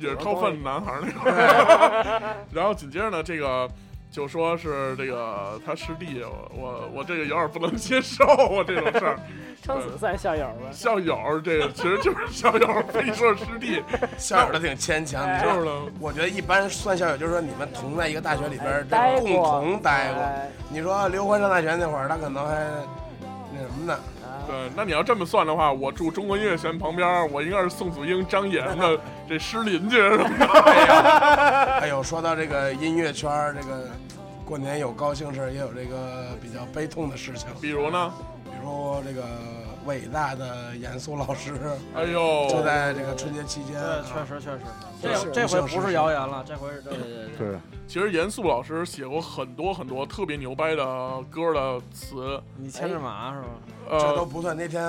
也是掏粪男孩儿那 块儿，然后紧接着呢，这个就说是这个他师弟，我我我这个有点不能接受啊这种事儿，撑死算校友吧。校友这个其实就是校友，非说师弟，校友都挺牵强。你知道就是呢。我觉得一般算校友就是说你们同在一个大学里边共同待过。哎你说刘欢上大学那会儿，他可能还那什么呢？啊对，那你要这么算的话，我住中国音乐学院旁边，我应该是宋祖英、张岩的 这师邻居是吧？哎呦，说到这个音乐圈，这个过年有高兴事，也有这个比较悲痛的事情，比如呢？比如这个伟大的严肃老师哎呦，就在这个春节期间对，啊，确实确实，这这回不是谣言了，这回是对对对对。对，其实严肃老师写过很多很多特别牛掰的歌的词，你牵着马是吧？呃，这都不算。那天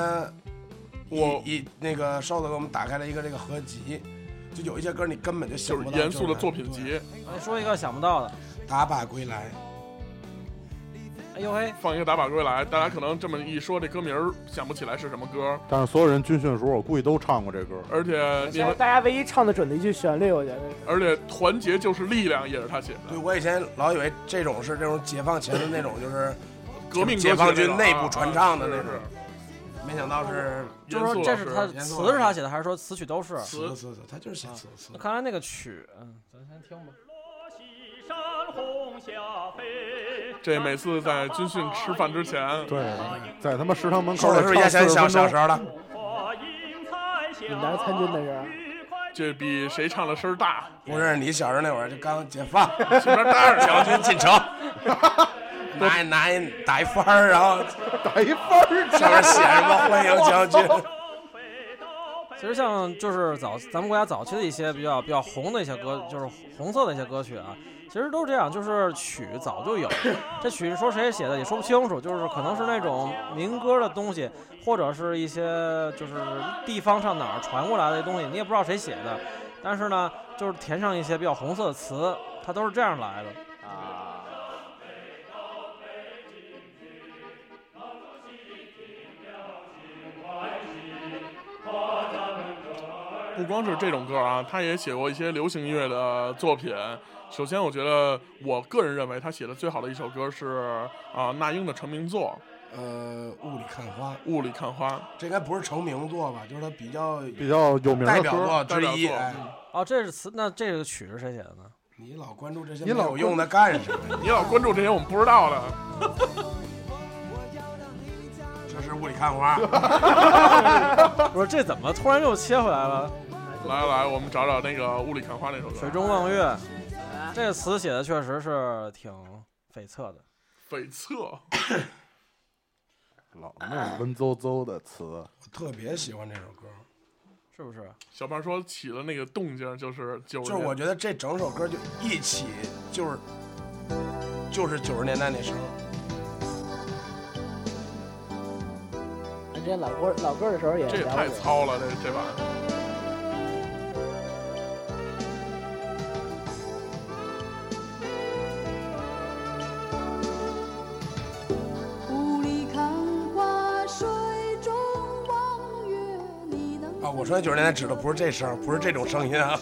我。一一那个瘦子给我们打开了一个这个合集，就有一些歌你根本就想不到，是严肃的作品对集，哎，说一个想不到的，打靶归来，哎哎呦嘿，放一个打靶归来，大家可能这么一说，这歌名儿想不起来是什么歌，但是所有人军训的时候，我估计都唱过这歌。而且你们，大家唯一唱的准的一句旋律，我觉得。而且团结就是力量也是他写的对，我以前老以为这种是这种解放前的那种，就是革命解放军内部啊传唱的啊那种是没想到是就是说这是他词是他写的，还是说词曲都是？词词词词，他就是写词词那。看来那个曲，嗯，咱先听吧。这每次在军训吃饭之前，对，在他妈食堂门口说的是不是也想小小时候了？你来参军的是？这比谁唱的声儿大，不是你小时候那会儿就刚解放，这边待着将军进城，拿一拿一打一幡儿，然后打一分儿上面写什么欢迎将军。其实像就是早咱们国家早期的一些比较比较红的一些歌，就是红色的一些歌曲啊，其实都是这样，就是曲早就有，这曲说谁写的也说不清楚，就是可能是那种民歌的东西，或者是一些就是地方上哪儿传过来的东西，你也不知道谁写的，但是呢，就是填上一些比较红色的词，它都是这样来的啊。不光是这种歌啊，他也写过一些流行音乐的作品。首先，我觉得我个人认为他写的最好的一首歌是啊、那英的成名作呃，雾里看花，《雾里看花》。这应该不是成名作吧？就是他比较比较有名的歌。代表作之一。哦，这是词，那这个曲是谁写的呢？你老关注这些你老用它干什么？你老关注这些我们不知道的，这是雾里看花。不是，这怎么突然又切回来了？来来，我们找找那个《雾里看花》那首歌。水中望月，这个词写的确实是挺悱恻的。悱恻，老那种文绉绉的词，我特别喜欢这首歌，是不是？小胖说起了那个动静，就是九就是我觉得这整首歌就一起就是就是九十年代那声儿。咱之前老歌老歌的时候也这也。太糙了，这这把。雾我说九十年代指的不是这声，不是这种声音啊。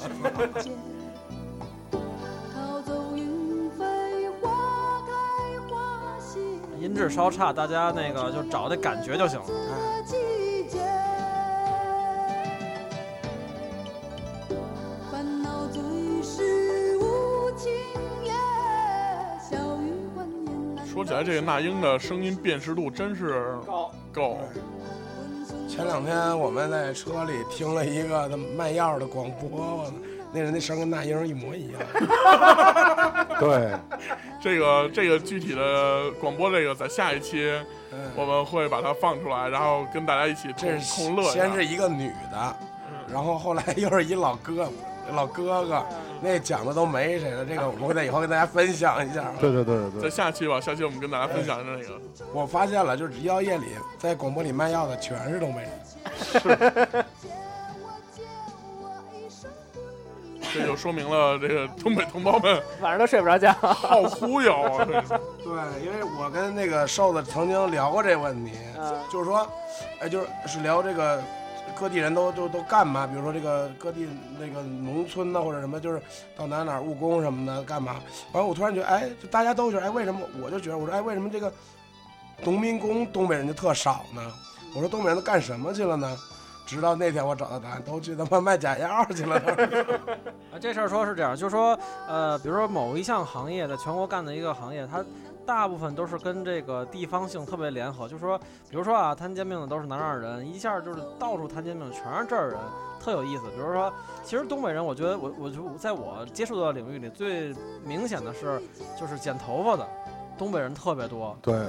逃走云飞，花开花谢。音质稍差，大家那个就找那感觉就行了。的季节，烦恼最是无情夜，小雨欢颜说起来，这个那英的声音辨识度真是高够。前两天我们在车里听了一个卖药的广播，我，那人那声跟那英一模一样。对，这个这个具体的广播，这个在下一期嗯，我们会把它放出来，然后跟大家一起这是同乐。先是一个女的，然后后来又是一老哥老哥哥，那讲的都没谁了。这个我们会在以后跟大家分享一下。对对对对在对，下期吧，下期我们跟大家分享那个。我发现了，就是医药业里在广播里卖药的全是东北人。这就说明了这个东北同胞们晚上都睡不着觉。好忽悠啊！对，因为我跟那个瘦子曾经聊过这个问题，嗯，就是说，哎，就是是聊这个各地人都都都干嘛？比如说这个各地那个农村呐，或者什么，就是到哪哪务工什么的干嘛？完了，我突然觉得，哎，就大家都觉得，哎，为什么？我就觉得，我说，哎，为什么这个农民工东北人就特少呢？我说东北人都干什么去了呢？直到那天我找到答案，都去他妈卖 假药去了。啊，这事儿说是这样，就是说，呃，比如说某一项行业在全国干的一个行业，它大部分都是跟这个地方性特别联合，就是说，比如说啊，摊煎饼的都是南二人，一下就是到处摊煎饼全是这儿人，特有意思。比如说，其实东北人，我觉得我我就在我接触到的领域里最明显的是，就是剪头发的，东北人特别多。对，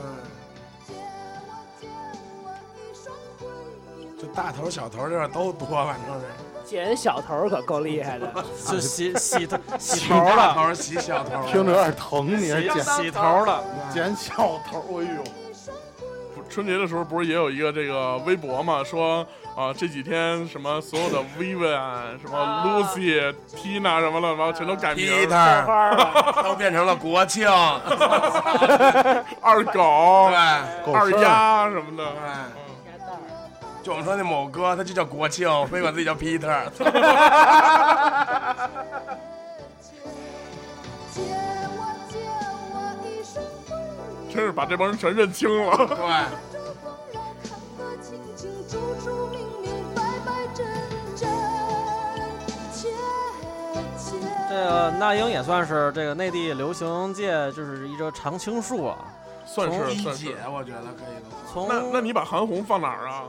就大头小头这都多，反正是剪小头可够厉害的。就洗洗头洗洗头的，大头洗小头，听着有点疼，你还洗剪洗头了，剪小头，哎呦，春节的时候不是也有一个这个微博嘛，说啊、这几天什么所有的 Vivian、什么啊 Lucy、Tina 什么乱七八糟全都改名儿，Peter 花了，都变成了国庆，二狗、对二丫什么的。对，就我们说那某哥，他就叫国庆，非管自己叫 Peter。真是把这帮人全认清了。对。这个那英也算是这个内地流行界就是一个常青树啊。算是一姐算是。，我觉得可以的。从那那你把韩红放哪儿啊？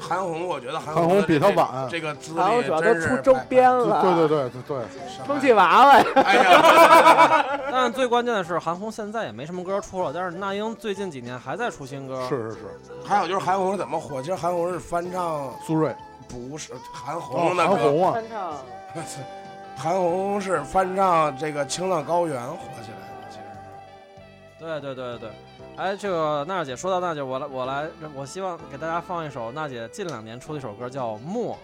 韩红，我觉得韩韩红比他晚。这个资历韩红主要都出周边了，对对对对对，充气娃娃呀，哎呀，但最关键的是，韩红现在也没什么歌出了，但是那英最近几年还在出新歌。是是是，还有就是韩红是怎么火？其实韩红是翻唱，苏芮，不是韩哦红的歌，韩红啊，翻唱。韩红是翻唱这个《青藏高原》火起来对对对对，哎，这个娜姐说到娜姐，我来我来，我希望给大家放一首娜姐近两年出的一首歌，叫《默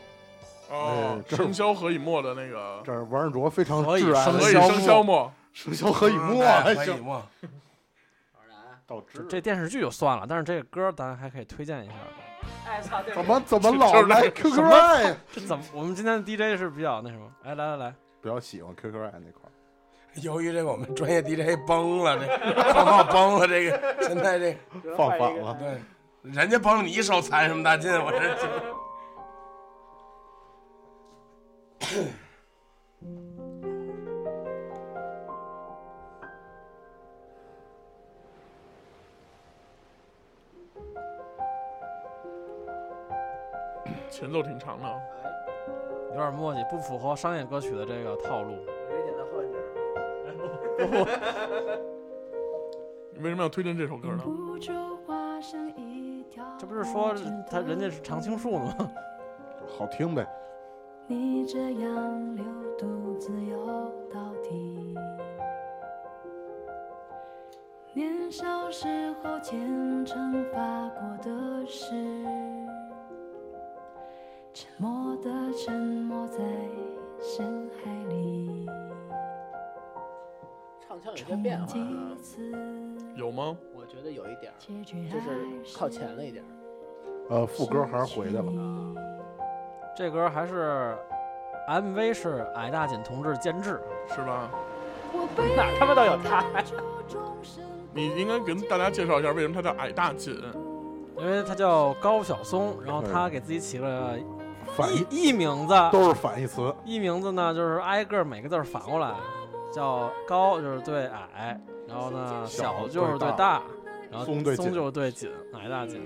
哦生肖何以默的那个，这是王仁卓非常何以挚爱的何以生肖默，生肖何以沫哎还行，何以沫，到》这。这电视剧就算了，但是这个歌咱还可以推荐一下。哎操，怎么怎么老来 QQ 爱？这怎么？我们今天的 DJ 是比较那什么？哎，来来来，比较喜欢 QQ 爱那块儿。由于这个我们专业 DJ 崩了，这 放炮崩了，这个 现在这放反了对，人家崩你一手残什么大劲？我这前奏挺长的。有点墨迹，不符合商业歌曲的这个套路。为什么要推荐这首歌呢？这不是说他人家是常青树呢吗？好听呗，你这样流独自游到底。年少时候虔诚发过的誓，沉默的沉默在深海里，唱腔有些变化啊，有吗？我觉得有一点儿，就是靠前了一点儿。呃，副歌还是回来了。这歌还是 MV 是矮大紧同志监制，是吧？哪儿他妈都有他。你应该跟大家介绍一下为什么他叫矮大紧。因为他叫高晓松，然后他给自己起了反义艺艺名字，都是反义词，艺名字呢就是挨个每个字反过来，叫高就是对矮，然后呢小小就是对对大，然后松对松就是对紧，矮大紧。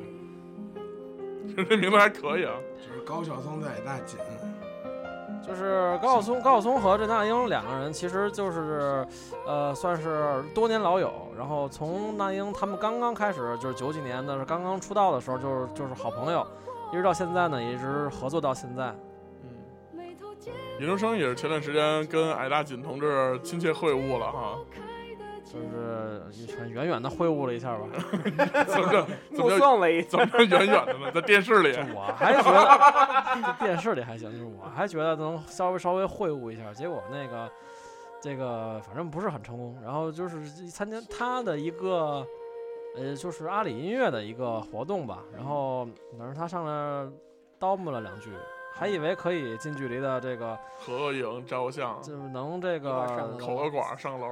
这名字还可以啊。就是高晓松在大紧，就是高晓松，高晓松和这那英两个人其实就是，呃，算是多年老友。然后从那英他们刚刚开始，就是九几年的刚刚出道的时候，就是就是好朋友，一直到现在呢，一直合作到现在。嗯，研究生也是前段时间跟矮大紧同志亲切会晤了哈。就是远远的会晤了一下吧。怎么着？怎目么着？送了一怎么远远的呢？在电视里。我还觉得这电视里还行，就是我还觉得能稍微稍微会晤一下，结果那个这个反正不是很成功。然后就是参加他的一个呃，就是阿里音乐的一个活动吧，然后反正他上来叨磨了两句，还以为可以近距离的这个合影照相，就是能这个口个管上楼。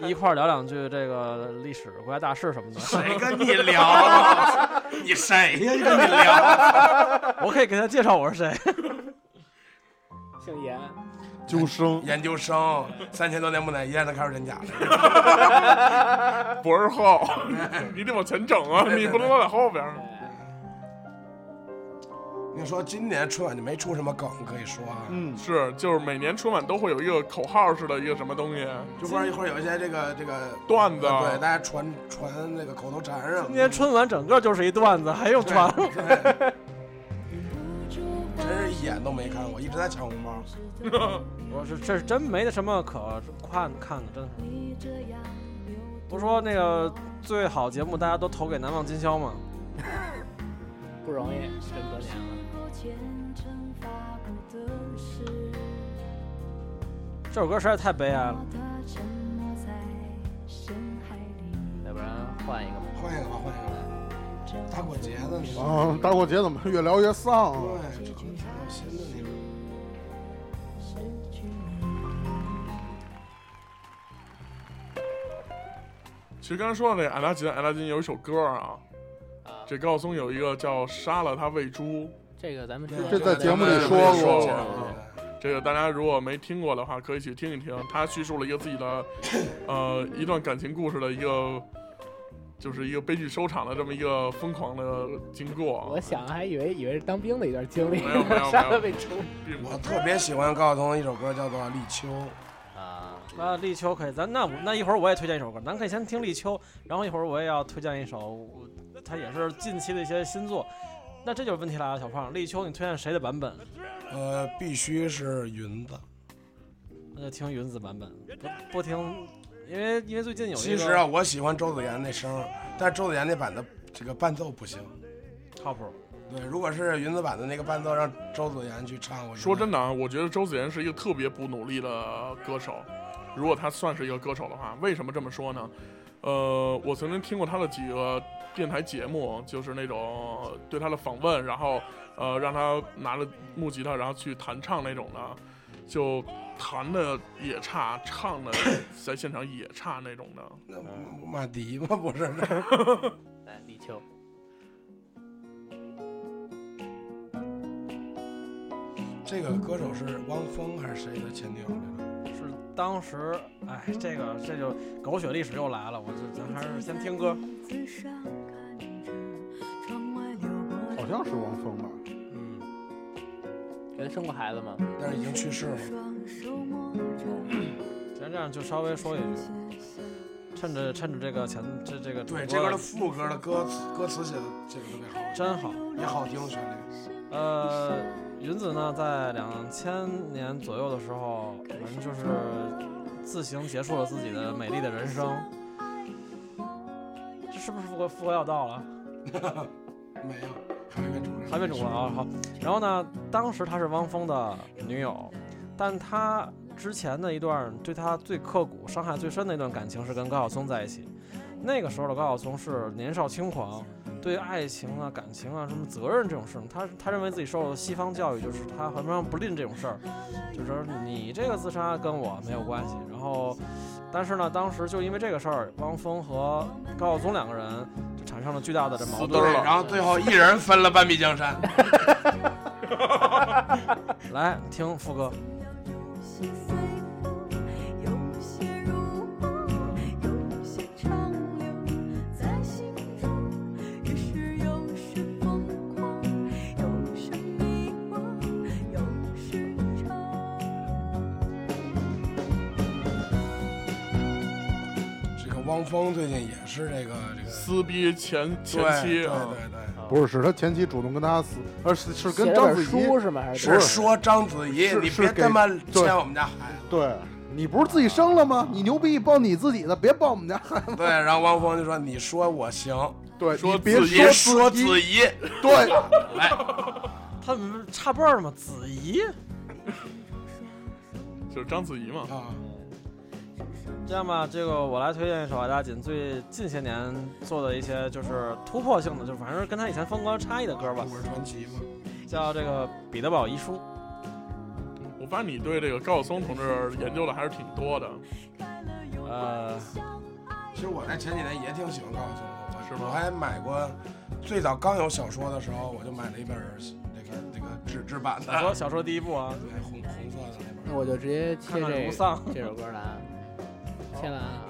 一块聊两句这个历史、国家大事什么的。谁跟你聊啊？你谁呀？跟你聊？我可以给他介绍我是谁。姓严，究生研究生三千多年不奶烟，他开始真假的。博士后，你得往前整啊，你不能老在后边儿。你说今年春晚就没出什么梗可以说啊？嗯，是，就是每年春晚都会有一个口号似的一个什么东西，就不然一会儿有一些这个这个段子。对，大家传传那个口头禅上。今年春晚整个就是一段子，还用传？对，真是一眼都没看过，一直在抢红包。我是这是真没什么可看看的，真的。不说那个最好节目大家都投给难忘今宵吗？不容易，这么多年了。这首歌实在太悲哀了。要不然换一个吧。换一个吧，换一个吧。大过节的，你说啊，大过节怎么越聊越丧啊？对，整挺有心的你们。其实刚才说到那个艾拉金，艾拉金有一首歌啊，啊，这高晓松有一个叫《杀了他喂猪》，这个咱们这在节目里说说过过这个大家如果没听过的话，可以去听一听。他叙述了一个自己的，呃，一段感情故事的一个，就是一个悲剧收场的这么一个疯狂的经过我。想还以为以为是当兵的一段经历没有 没有，没有被抽我特别喜欢高晓松一首歌，叫做《立秋》。啊。啊，立秋可以，咱那那一会儿我也推荐一首歌，咱可以先听立秋，然后一会儿我也要推荐一首，他也是近期的一些新作。那这就是问题来了，小胖，立秋你推荐谁的版本？呃，必须是云子。那就听云子版本，不不听，因为因为最近有一个其实啊，我喜欢周子妍那声，但是周子妍那版的这个伴奏不行。靠谱，对，如果是云子版的那个伴奏，让周子妍去唱，我说真的啊，我觉得周子妍是一个特别不努力的歌手。如果他算是一个歌手的话，为什么这么说呢？呃，我曾经听过他的几个电台节目，就是那种对他的访问，然后呃让他拿着木吉他，然后去弹唱那种的，就弹的也差，唱的在现场也差那种的。那马迪吗？不是，来，李秋，这个歌手是汪峰还是谁的前女友来着？是当时，哎，这个这就狗血历史又来了，我就咱还是先听歌。好像是汪峰吧？嗯，人生过孩子吗？但是已经去世了。既然这样，就稍微说一句，趁着趁着这个前这这个对，这歌的副歌的歌词歌词写的写的特别好，真好。也好听旋律。呃，云子呢，在两千年左右的时候，反正就是自行结束了自己的美丽的人生。这是不是副歌副歌要到了？没有，还没主任。还没主了啊，好。然后呢，当时她是汪峰的女友，但她之前的一段对她最刻骨、伤害最深的一段感情是跟高晓松在一起。那个时候的高晓松是年少轻狂，对爱情啊、感情啊、什么责任这种事情，他他认为自己受了西方教育，就是他很上不吝这种事儿，就是你这个自杀跟我没有关系。然后，但是呢，当时就因为这个事儿，汪峰和高晓松两个人产生了巨大的这矛盾。然后最后一人分了半壁江山。来听副歌。汪峰最近也是这个这个撕逼前前妻啊，对对对。不是，是他前妻主动跟他撕，呃，是是跟章子怡。是吗？还是是说章子怡，你别他妈对牵我们家孩子。对你不是自己生了吗？你牛逼，抱你自己的，别抱我们家孩子。对，然后汪峰就说：“你说我行，对，说别自己别说说子怡。对，他们差辈儿了吗？子怡，就是章子怡嘛。啊，这样吧，这个我来推荐一首阿达锦最近些年做的一些就是突破性的，就反正跟他以前风格差异的歌吧中，国传奇嘛。叫这个《彼得堡遗书》。我发现你对这个高晓松同志研究的还是挺多的。呃，其实我在前几年也挺喜欢高晓松的，我是吗我还买过，最早刚有小说的时候，我就买了一本那个那个纸质版的，小说小说第一部啊，对，红红色的那本。那我就直接切看看这如丧。这首歌来啊，切完啊。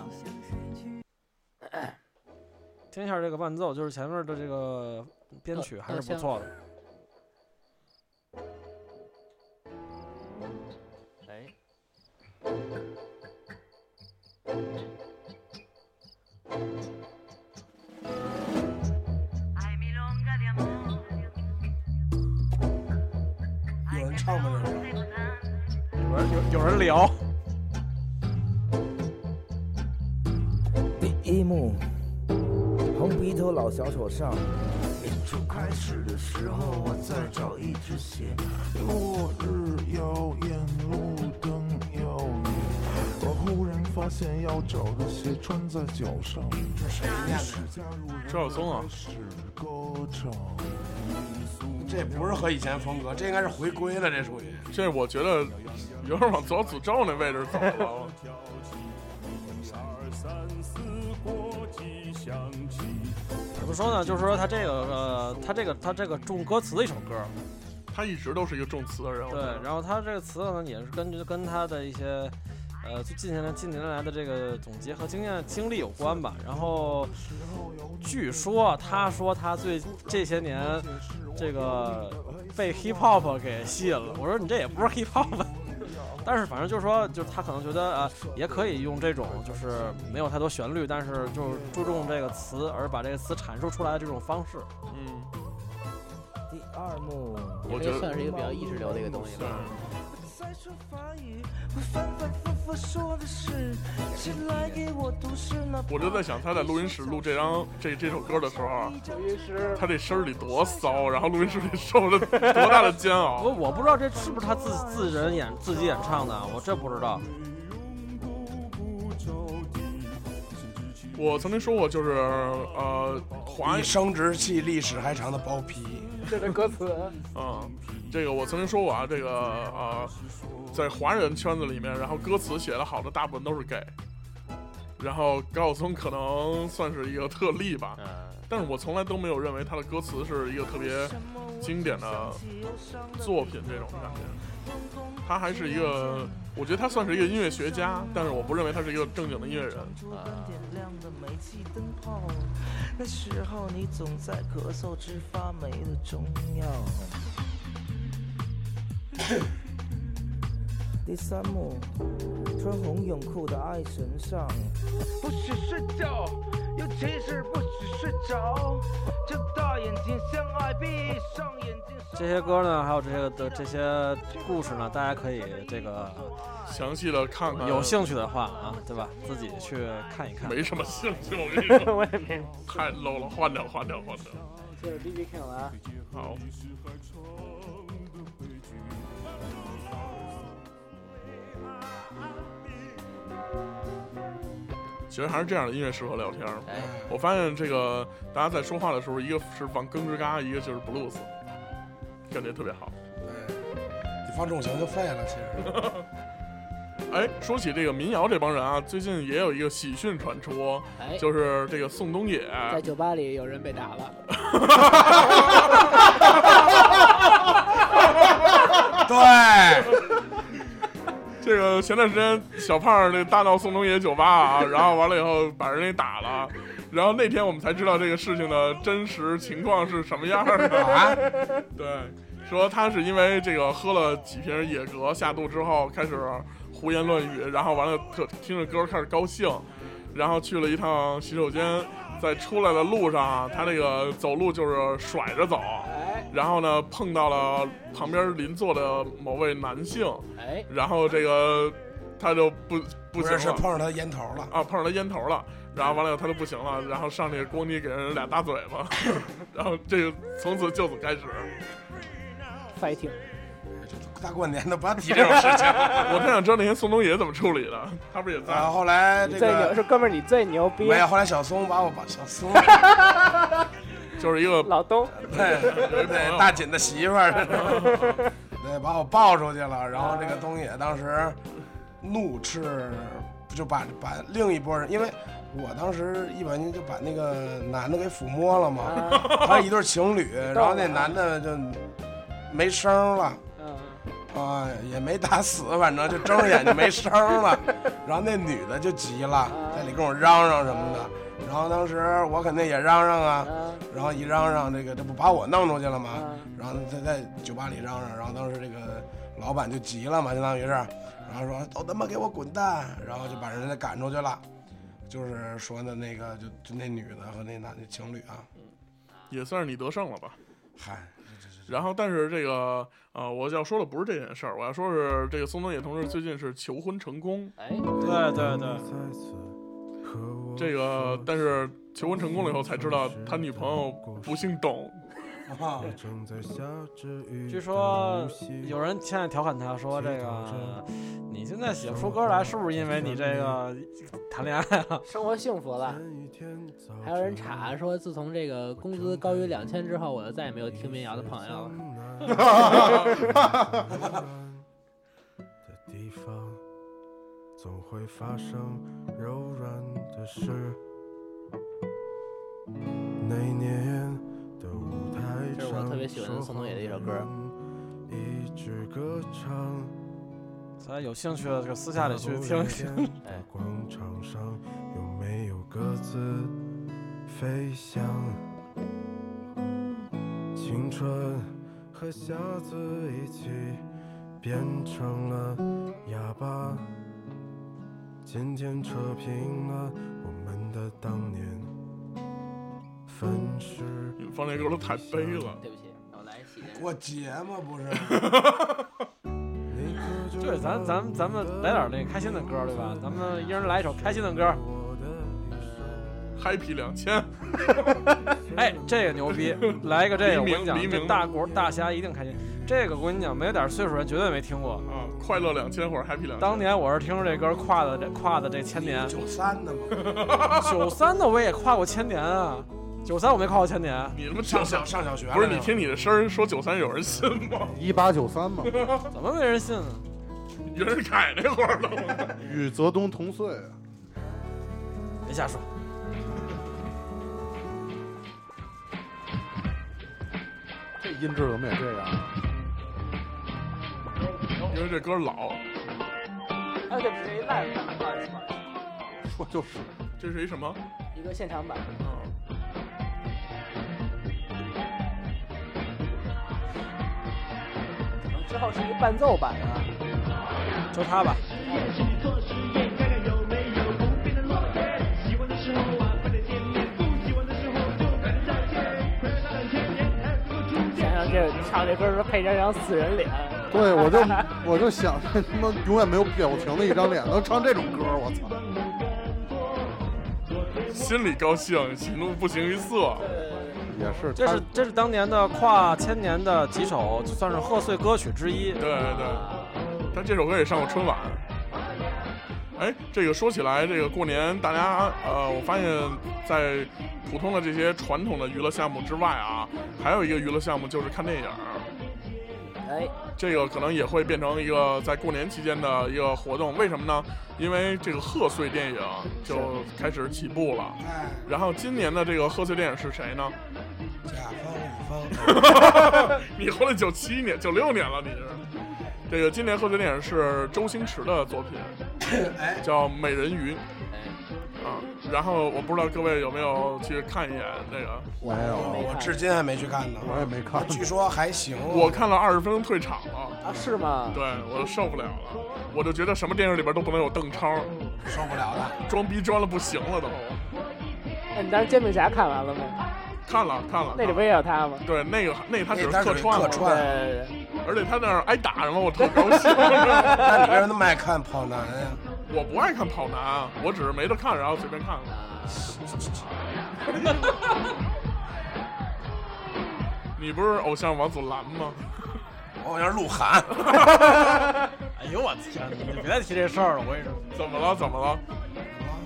听一下这个伴奏，就是前面的这个编曲还是不错的。哎，有人唱吗？这是？有人有有人聊，一幕，红鼻头老小丑上，演出开始的时候，我在找一只鞋。落日耀眼，路灯耀眼，我忽然发现要找的鞋穿在脚上。赵晓松啊，是歌唱。这不是和以前风格，这应该是回归了，这属于。这我觉得有点往左诅咒那位置走了。么说呢？就是说他这个呃，他这个他这个重歌词的一首歌，他一直都是一个重词的人。对，然后他这个词呢，也是根据跟他的一些呃最近年来近年来的这个总结和经验经历有关吧。然后据说他说他最这些年这个被 hip hop 给吸引了。我说你这也不是 hip hop。但是反正就是说，就是他可能觉得啊、呃也可以用这种就是没有太多旋律，但是就是注重这个词，而把这个词阐述出来的这种方式。嗯，第二幕，我觉得算是一个比较意识流的一个东西吧。在说法语，我反反复复说的是，谁来给我读诗呢？我就在想他在录音室录这张这这首歌的时候啊，录音师他这声儿里多骚，然后录音室里受了多大的煎 我熬。我不知道这是不是他自自人演自己演唱的，我这不知道。我曾经说过，就是呃，华比生殖器历史还长的包皮，这是歌词。嗯，这个我曾经说过啊，这个呃，在华人圈子里面，然后歌词写的好的大部分都是 gay，然后高晓松可能算是一个特例吧，嗯，但是我从来都没有认为他的歌词是一个特别经典的作品这种感觉。他还是一个，我觉得他算是一个音乐学家，但是我不认为他是一个正经的音乐人。点亮的煤气灯泡，那时候你总在咳嗽治发霉的中药。第三幕，穿红泳裤的爱神上，不许睡觉，尤其是不许睡着，睁大眼睛相爱，闭上眼睛。这些歌呢，还有这些的这些故事呢，大家可以这个详细的看看，有兴趣的话啊，对吧？自己去看一看。没什么兴趣，我跟你说，我也没，太 low 了，换掉，换掉，换掉。接着 B B 了啊。好，其实还是这样的音乐适合聊天我发现这个大家在说话的时候，一个是放根之嘎，一个就是 blues，感觉特别好。你放重型就废了，其实。哎，说起这个民谣这帮人啊，最近也有一个喜讯传出，哎，就是这个宋冬野，在酒吧里有人被打了。对，这个前段时间小胖儿那大闹宋冬野酒吧啊，然后完了以后把人给打了，然后那天我们才知道这个事情的真实情况是什么样的 啊，对，说他是因为这个喝了几瓶野格下肚之后开始胡言乱语，然后完了特听着歌开始高兴，然后去了一趟洗手间，在出来的路上啊，他那个走路就是甩着走，哎然后呢碰到了旁边邻座的某位男性，哎，然后这个他就不不行了碰上他烟头了。啊，碰上他烟头了，然后完了以后他就不行了，然后上去咣叽给人俩大嘴巴，然后这个从此就此开始。fighting，大过年的不要提这种事情。我太想知道那天宋冬野怎么处理的，他不是也在然后后来这最牛个是哥们儿，你最牛逼没，有，后来小松把我把小松 就是一个老东，对对大锦的媳妇儿，对把我抱出去了。然后这个东野当时怒斥，就把把另一波人，因为我当时一不小心就把那个男的给抚摸了嘛，啊他一对情侣，然后那男的就没声了。嗯，啊，也没打死，反正就睁着眼睛没声了。然后那女的就急了，在里跟我嚷嚷什么的。然后当时我肯定也嚷嚷啊，啊然后一嚷嚷，这个这不把我弄出去了吗？啊然后在在酒吧里嚷嚷，然后当时这个老板就急了嘛，相当于是，然后说都他妈给我滚蛋，然后就把人家赶出去了。就是说的那个，就就那女的和那男的情侣啊，也算是你得胜了吧。嗨，然后，但是这个呃，我要说的不是这件事儿，我要说是这个宋冬野同志最近是求婚成功。哎，对对对，这个，但是求婚成功了以后才知道他女朋友不姓董。据说有人现在调侃他说：“这个 你现在写不出歌来，是不是因为你这个谈恋爱了生活幸福了。还有人查说，自从这个工资高于两千之后，我就再也没有听民谣的朋友了。的地方，总会发生柔软的事。那年的舞台这是我特别喜欢的宋冬野的一首歌。一直歌唱。？”大家有兴趣的就私下里去听一听。哎，广场上有没有鸽子飞翔？青春和瞎子一起变成了哑巴。今天扯平了我们的当年分尸。你们放这歌都太悲了。对不起，我来细点。过节嘛不是？对，咱咱咱们来点那开心的歌，对吧？咱们一人来一首开心的歌。Happy 两千，哎，这个牛逼！来一个这个，我跟你讲这大国大侠一定开心。这个我跟你讲，没有点岁数人绝对没听过。啊，快乐两千或者 Happy 两千。当年我是听着这歌跨的这跨的这千年，九三的吗，九三的我也跨过千年啊，九三我没跨过千年，你他妈上小上小学了不是你听你的声儿说九三有人信吗？一八九三吗，怎么没人信啊？袁世凯那会儿的吗？与泽东同岁啊。别瞎说。这音质怎么也这样？因为这歌老，啊，对不起，这一 live 版，不好意思，不好意思，说就是，这是一什么？一个现场版。可能之后是一个伴奏版啊。就他吧，想想这唱这歌的时候配张张死人脸，对我就 我就想，这他妈永远没有表情的一张脸，能唱这种歌，我操！心里高兴，喜怒不形于色。也是，这是这是当年的跨千年的几首，算是贺岁歌曲之一。对对，但这首歌也上过春晚。哎，这个说起来，这个过年大家呃，我发现，在普通的这些传统的娱乐项目之外啊，还有一个娱乐项目就是看电影。哎，这个可能也会变成一个在过年期间的一个活动，为什么呢？因为这个贺岁电影就开始起步了。哎，然后今年的这个贺岁电影是谁呢？甲方乙方，你活了九七年、九六年了，你是。这个今年贺岁电影是周星驰的作品，哎，叫《美人鱼》然后我不知道各位有没有去看一眼那个，我也有，我至今还没去看呢。我也没看。据说还行。我看了二十分钟退场了，啊是吗？对我受不了了，我就觉得什么电影里边都不能有邓超，受不了了。装逼装的不行了都。那你当时煎饼侠看完了没？看了看了，那里不也有他吗？对那个那他只是那他只是客串嘛，客串对，而且他那儿挨打，然后我特高兴。那你为什么那么爱看跑男呀？我不爱看跑男，啊我只是没得看，然后随便看看。你不是偶像王祖蓝吗？我好像鹿晗。哎呦我天，你别再提这事儿了，我跟你说。怎么了？怎么了？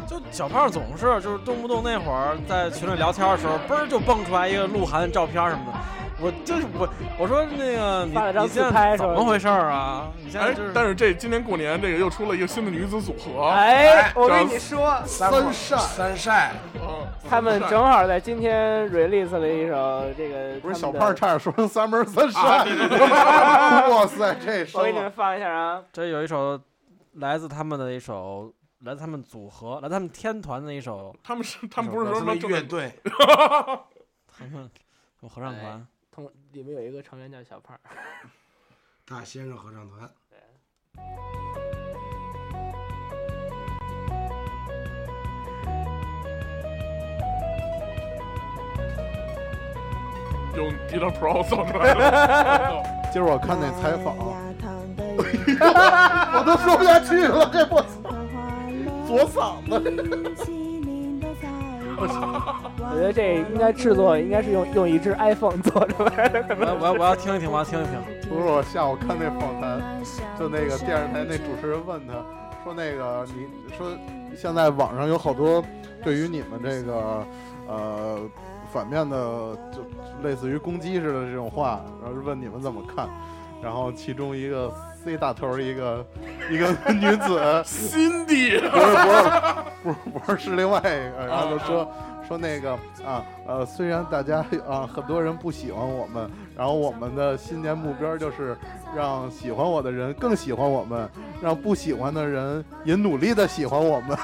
就小胖总是就是动不动那会儿在群里聊天的时候，嘣儿就蹦出来一个鹿晗的照片什么的。我就是我我说那个你发了张你现在自拍说怎么回事儿啊？你现在哎就是，但是这今年过年这个又出了一个新的女子组合，哎，我跟你说，三晒，三晒，嗯他们正好在今天 release 了一首这个，不是小胖差点说成三门三啊晒，哇塞，这我给你们放一下啊，这有一首来自他们的一首来自他们组合来自他们天团的一首 他们是他们不是说什什么乐队？他们什么 合唱团。他们里面有一个成员叫小胖，大先生合唱团。用 Guitar Pro 做出来的。今儿我看那采访，我都说不下去了，这我操，左嗓子。我觉得这应该制作应该是用用一只 iPhone 做出来的，我要我要听一听，我要听一听。不是我下午看那访谈，就那个电视台那主持人问他说：“那个你说现在网上有好多对于你们这个呃反面的，就类似于攻击似的这种话，然后问你们怎么看？然后其中一个 C 大头一个一个 女子，心地 不是不是不是不是是另外一个，然后就说说那个啊呃，虽然大家啊很多人不喜欢我们，然后我们的新年目标就是让喜欢我的人更喜欢我们，让不喜欢的人也努力的喜欢我们。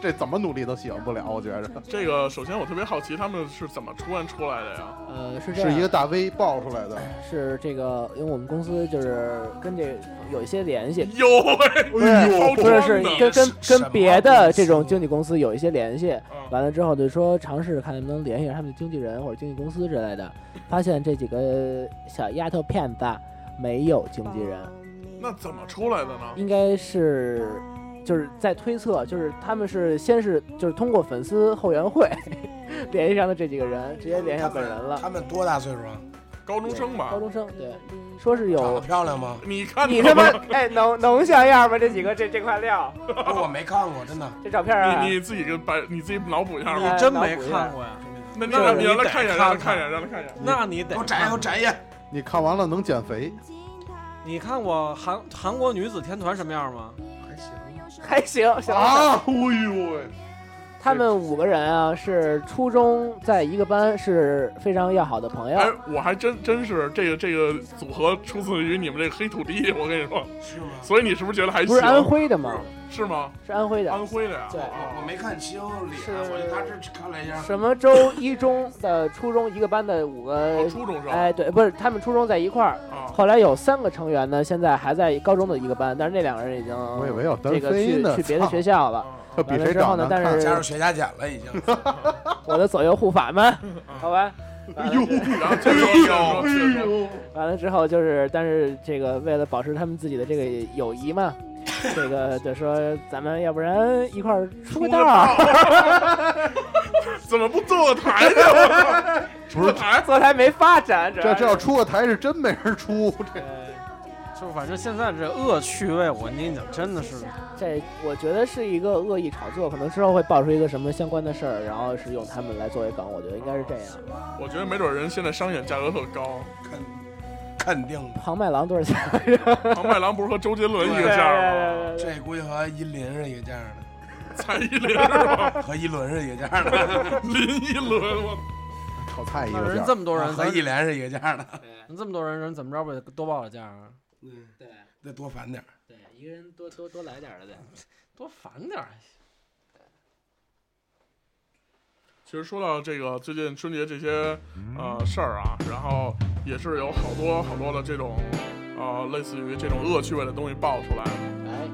这怎么努力都喜欢不了，我觉着这个，首先我特别好奇他们是怎么突然出来的呀？呃是这样是一个大 V 爆出来的。是这个，因为我们公司就是跟这有一些联系，有哎，不是是跟跟跟别的这种经纪公司有一些联系，嗯完了之后就说尝试看能不能联系上他们的经纪人或者经纪公司之类的，发现这几个小丫头片子啊没有经纪人，那怎么出来的呢？应该是就是在推测，就是他们是先是就是通过粉丝后援会联系上的这几个人，直接联系上本人了。他们多大岁数啊？高中生吧高？中生对，说是长得有。漂亮吗？你看你他妈哎，能能像样吗？这几个这这块料，不是我没看过，真的。这照片啊，你你自己给把，你自己脑补一下哎吧。你真没看过呀？那你那让你让他看一眼，让他看一眼，让他看一眼。那你得给我展给我展演。你看完了能减肥？你看过韩韩国女子天团什么样吗？还行，行行。啊！哎呦喂！他们五个人啊，是初中在一个班，是非常要好的朋友。哎，我还真真是这个这个组合出自于你们这个黑土地，我跟你说。是吗？所以你是不是觉得还行？不是安徽的吗？是吗？是安徽的。安徽的呀。对我没看清脸，是我就大致看了一下。什么州一中的初中一个班的五个哦，，初中生。哎，对，不是他们初中在一块儿，啊，后来有三个成员呢，现在还在高中的一个班，但是那两个人已经我以为要单这个飞呢去去别的学校了。啊 这比完了谁长得之后呢但是加入学加减了已经。我的左右护法们，好吧。完了之然后接着说接着说接着说完了之后就是，但是这个为了保持他们自己的这个友谊嘛，这个就说咱们要不然一块儿出个道儿，怎么不坐个台呢？我操！出个台。坐台没发展，这这要出个台是真没人出，这就反正现在这恶趣味，我跟你讲，真的是这我觉得是一个恶意炒作，可能之后会爆出一个什么相关的事儿，然后是用他们来作为梗，我觉得应该是这样。我觉得没准人现在商演价格特高。肯肯定的，庞麦郎多少钱来着？庞麦郎不是和周杰伦一个价吗？这估计和依林是一个价的，蔡依林是吧？和依伦是一个价的，林依轮，我炒菜一个价这么多人，咱和一莲是一个价的。人这么多人，人怎么着不得多报点价啊？嗯，对得多烦点儿。对，一个人多多多来点儿的得。多烦点儿。其实说到这个最近春节这些呃事儿啊，然后也是有好多好多的这种呃类似于这种恶趣味的东西爆出来。哎，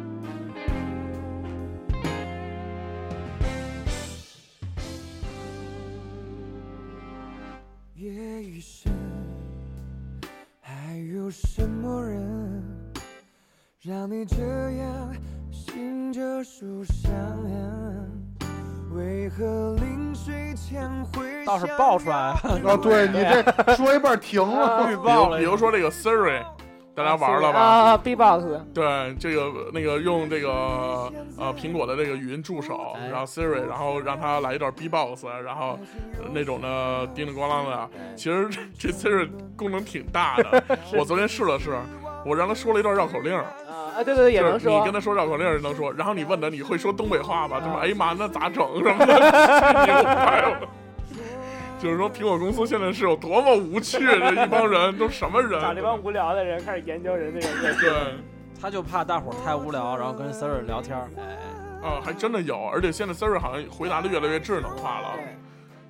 夜已深，让你这样醒着数香烟？为何临睡前会倒是爆出来啊！啊！对你这说一半停了，预比报了，如比如说这个 Siri，大家玩了吧？啊，B-box，对，这个那个用这个呃苹果的这个语音助手，哎然后 Siri，然后让它来一段 B-box，然后呃那种的叮铃咣啷的。其实这 Siri 功能挺大的，我昨天试了试，我让它说了一段绕口令。啊，对对对，也能说你跟。他说绕口令儿能说，然后你问他你会说东北话吗？他说哎呀妈，那咋整什么的。就是说，苹果公司现在是有多么无趣，这一帮人都什么人？找这帮无聊的人开始研究人这个对，他就怕大伙儿太无聊，然后跟 Siri 聊天儿。啊，还真的有，而且现在 Siri 好像回答的越来越智能化了，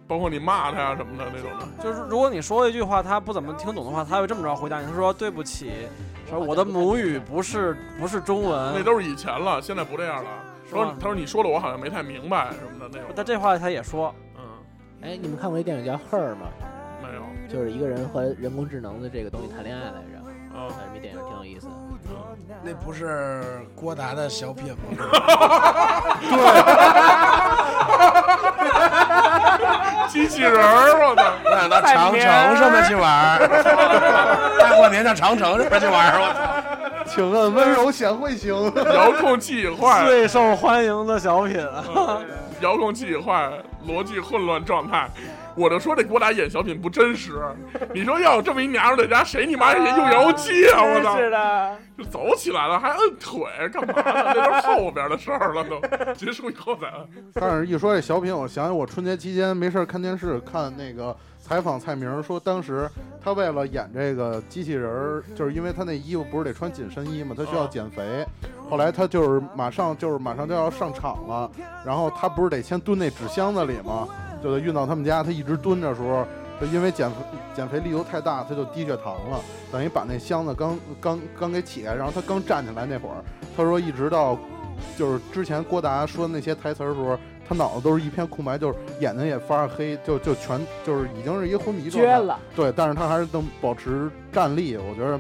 包括你骂他呀什么的那种的。就是如果你说一句话他不怎么听懂的话，他会这么着回答你，他说对不起，说我的母语不是不是中文。那都是以前了，现在不这样了。说他说你说的我好像没太明白什么的那种。但这话他也说，嗯，哎，你们看过一电影叫《Her》吗？没有。就是一个人和人工智能的这个东西谈恋爱来着。啊，哎，这电影挺有意思的。那不是郭达的小品吗？对机器人儿，我操！我想到长城上面去玩儿，大过年上长城上面去玩儿，我操！请问温柔贤惠型？遥控器一坏，最受欢迎的小品啊！遥控器一坏，逻辑混乱状态。我就说这郭达演小品不真实。你说要有这么一娘们在家，谁你妈也用遥控器啊？我操！是的，就走起来了，还摁腿，干嘛呢？那都是后边的事儿了，都 结束以后再摁。但是一说这小品，我想起我春节期间没事儿看电视，看那个采访蔡明说，当时他为了演这个机器人儿，就是因为他那衣服不是得穿紧身衣嘛，他需要减肥。后来他就是马上就是马上就要上场了，然后他不是得先蹲那纸箱子里吗？就得运到他们家，他一直蹲着的时候，就因为减肥减肥力度太大，他就低血糖了，等于把那箱子刚刚刚给起来，然后他刚站起来那会儿，他说一直到就是之前郭达说那些台词的时候，他脑子都是一片空白，就是眼睛也发黑，就就全就是已经是一个昏迷状态。了，对，但是他还是能保持站立。我觉得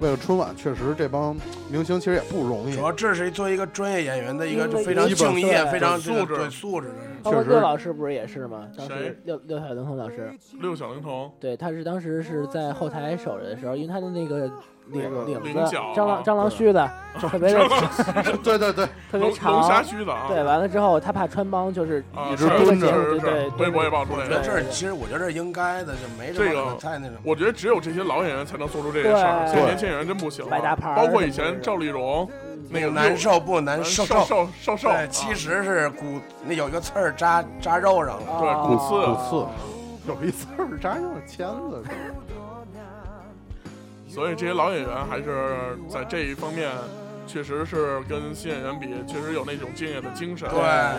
为了春晚，确实这帮明星其实也不容易主。要这是作为一个专业演员的一个就非常敬业、非常素质对素质的人。包括确实六老师不是也是吗？当时六六小龄童老师，六小龄童，对，他是当时是在后台守着的时候，因为他的那个领领子蟑螂啊蟑螂须子特别的 对对对，特别长龙虾长，须子啊，对，完了之后他怕穿帮，就是啊，一直是蹲着对对对微博也爆出来了我觉得。这其实我觉得这应该的，就没什么这个太那什么。我觉得只有这些老演员才能做出这些事儿，对现在年轻演员真不行了。摆大牌包括以前赵丽蓉那个难受不难受受？瘦瘦瘦，其实是骨那有一个刺儿扎扎肉上了。对啊骨刺骨刺有一刺儿扎肉签子。所以这些老演员还是在这一方面，确实是跟新演员比，确实有那种敬业的精神。对啊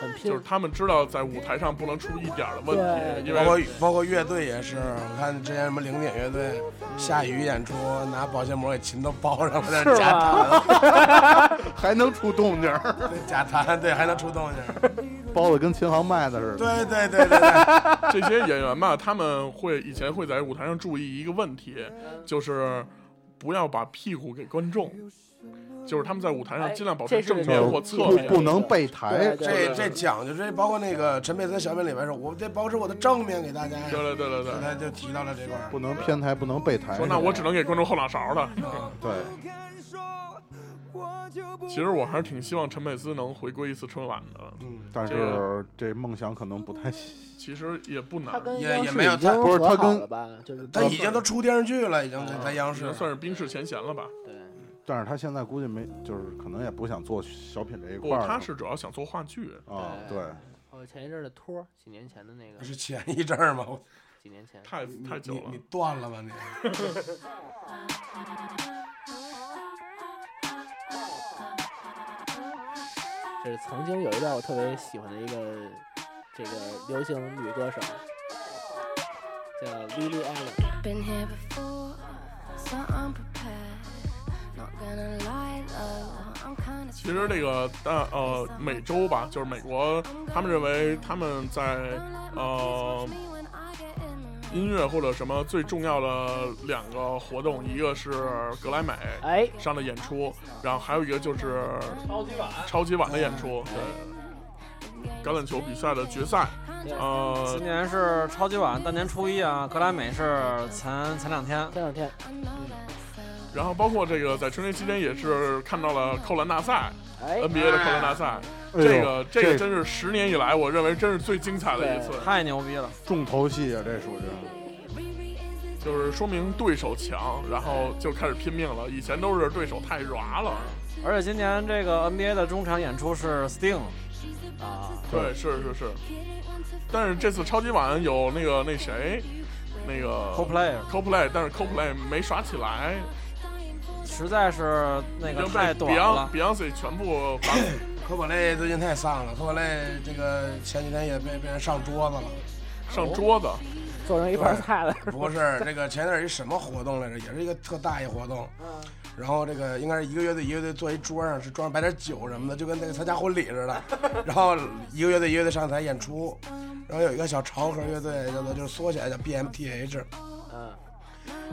很拼就是，他们知道在舞台上不能出一点的问题，因包括包括乐队也是，我看之前什么零点乐队下雨演出，拿保鲜膜给琴都包上了，在那是假弹，还能出动静儿，对假弹，对，还能出动静。包的跟琴行卖的似的。对对对对对，这些演员吧，他们会以前会在舞台上注意一个问题，就是不要把屁股给观众，就是他们在舞台上尽量保持正面或侧不面。不能背台这这讲究，这包括那个陈佩斯小品里边说，我得保持我的正面给大家呀。对对对对对，他就提到了这块儿。不能偏台，不能背台。说那我只能给观众后脑勺了。啊对，其实我还是挺希望陈佩斯能回归一次春晚的，嗯，但是这梦想可能不太行。其实也不难，他跟也央视也没有不是他跟好了吧？就是他已经都出电视剧了，已经在在央视。算是冰释前嫌了吧。对，但是他现在估计没，就是可能也不想做小品这一块，儿了。他是主要想做话剧，啊，对，哦，前一阵的托，几年前的那个，是前一阵吗？几年前，太太久了你你。断了吧你？是曾经有一段我特别喜欢的一个这个流行女歌手，叫 Lily Allen。其实这个呃呃，美洲吧，就是美国，他们认为他们在呃。音乐或者什么最重要的两个活动，一个是格莱美哎，上的演出，然后还有一个就是超级碗，超级碗的演出，对，橄榄球比赛的决赛，呃今，年是超级碗，大年初一啊，格莱美是前前两天，前两天，然后包括这个在春节期间也是看到了扣篮大赛哎，，NBA 的扣篮大赛，哎这个这个真是十年以来我认为真是最精彩的一次，太牛逼了。重头戏啊，这属于。就是说明对手强，然后就开始拼命了。以前都是对手太软了，而且今年这个 NBA 的中场演出是 Sting，啊，对，是是是。但是这次超级碗有那个那谁，那个 CoPlay CoPlay，但是 CoPlay 没耍起来，实在是那个太短 Beyond 了。Beyonce 全部把科普类最近太丧了，科普类这个前几天也被被人上桌子了。上桌子。做成一盘菜了。不是这个前段儿一什么活动来着？也是一个特大一活动。然后这个应该是一个乐队一个乐队坐一桌上，是桌上摆点酒什么的，就跟那个参加婚礼似的。然后一个乐队一个乐队上台演出，然后有一个小潮盒乐队，叫做就是缩起来叫 BMTH。嗯，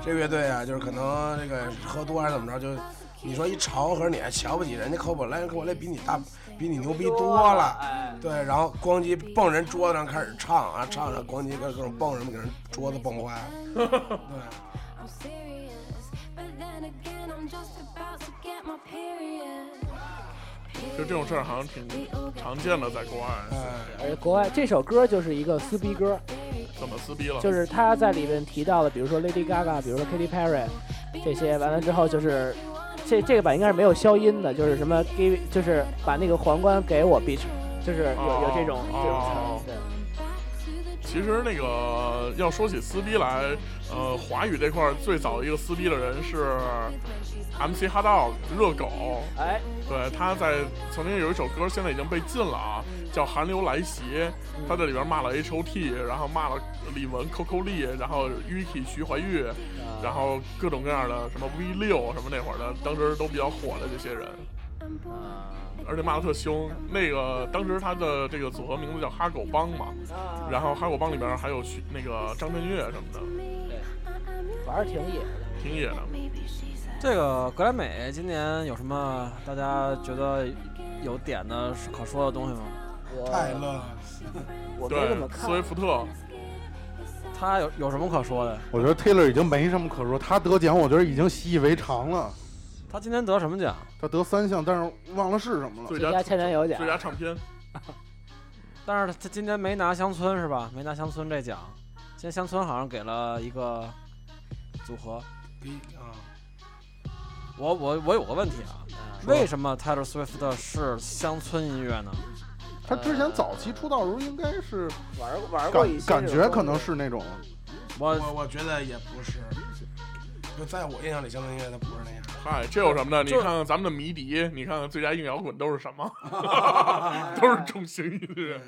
这个乐队啊，就是可能这个喝多还是怎么着，就你说一潮盒你还瞧不起人家 c o 人 c o p l a 比你大比你牛逼多了。哎，对，然后咣叽蹦人桌子上开始唱啊，唱着咣叽各各种蹦什么，给人桌子蹦坏了。对，I'm serious, but then again, I'm just about to get my period. 就这种事儿好像挺常见的，在国外。哎，而且国外这首歌就是一个撕逼歌，怎么撕逼了？就是他在里面提到的，比如说 Lady Gaga，比如说 Katy Perry 这些，完了之后就是这这个版应该是没有消音的，就是什么 give，就是把那个皇冠给我 bitch，就是有有这种这种词对。其实那个要说起撕逼来，呃，华语这块儿最早一个撕逼的人是 MC Hot Dog 热狗，哎，对，他在曾经有一首歌，现在已经被禁了啊，叫《寒流来袭》，他在里边骂了 H O T，然后骂了李玟、Coco 丽，然后 Vicky 徐怀钰，然后各种各样的什么 V 六什么那会儿的，当时都比较火的这些人，而且骂的特凶。那个当时他的这个组合名字叫哈狗帮嘛，然后哈狗帮里边还有徐那个张震岳什么的，玩儿挺野的。挺野的。这个格莱美今年有什么大家觉得有点的可说的东西吗？我泰勒，我没对怎么，看斯，威夫特，他有有什么可说的？我觉得 Taylor 已经没什么可说，他得奖我觉得已经习以为常了。他今年得什么奖？他得三项，但是忘了是什么了。最佳最佳前男友奖最，佳唱片，但是他今年没拿乡村是吧？没拿乡村这奖。今年乡村好像给了一个组合。啊，我我我有个问题啊，啊为什么 Taylor Swift 是乡村音乐呢？他之前早期出道的时候应该是玩过玩过一些感觉可能是那种，我我我觉得也不是，就在我印象里，乡村音乐它不是那样。嗨，这有什么的？你看看咱们的迷笛，你看看最佳硬摇滚都是什么？都是重型音乐。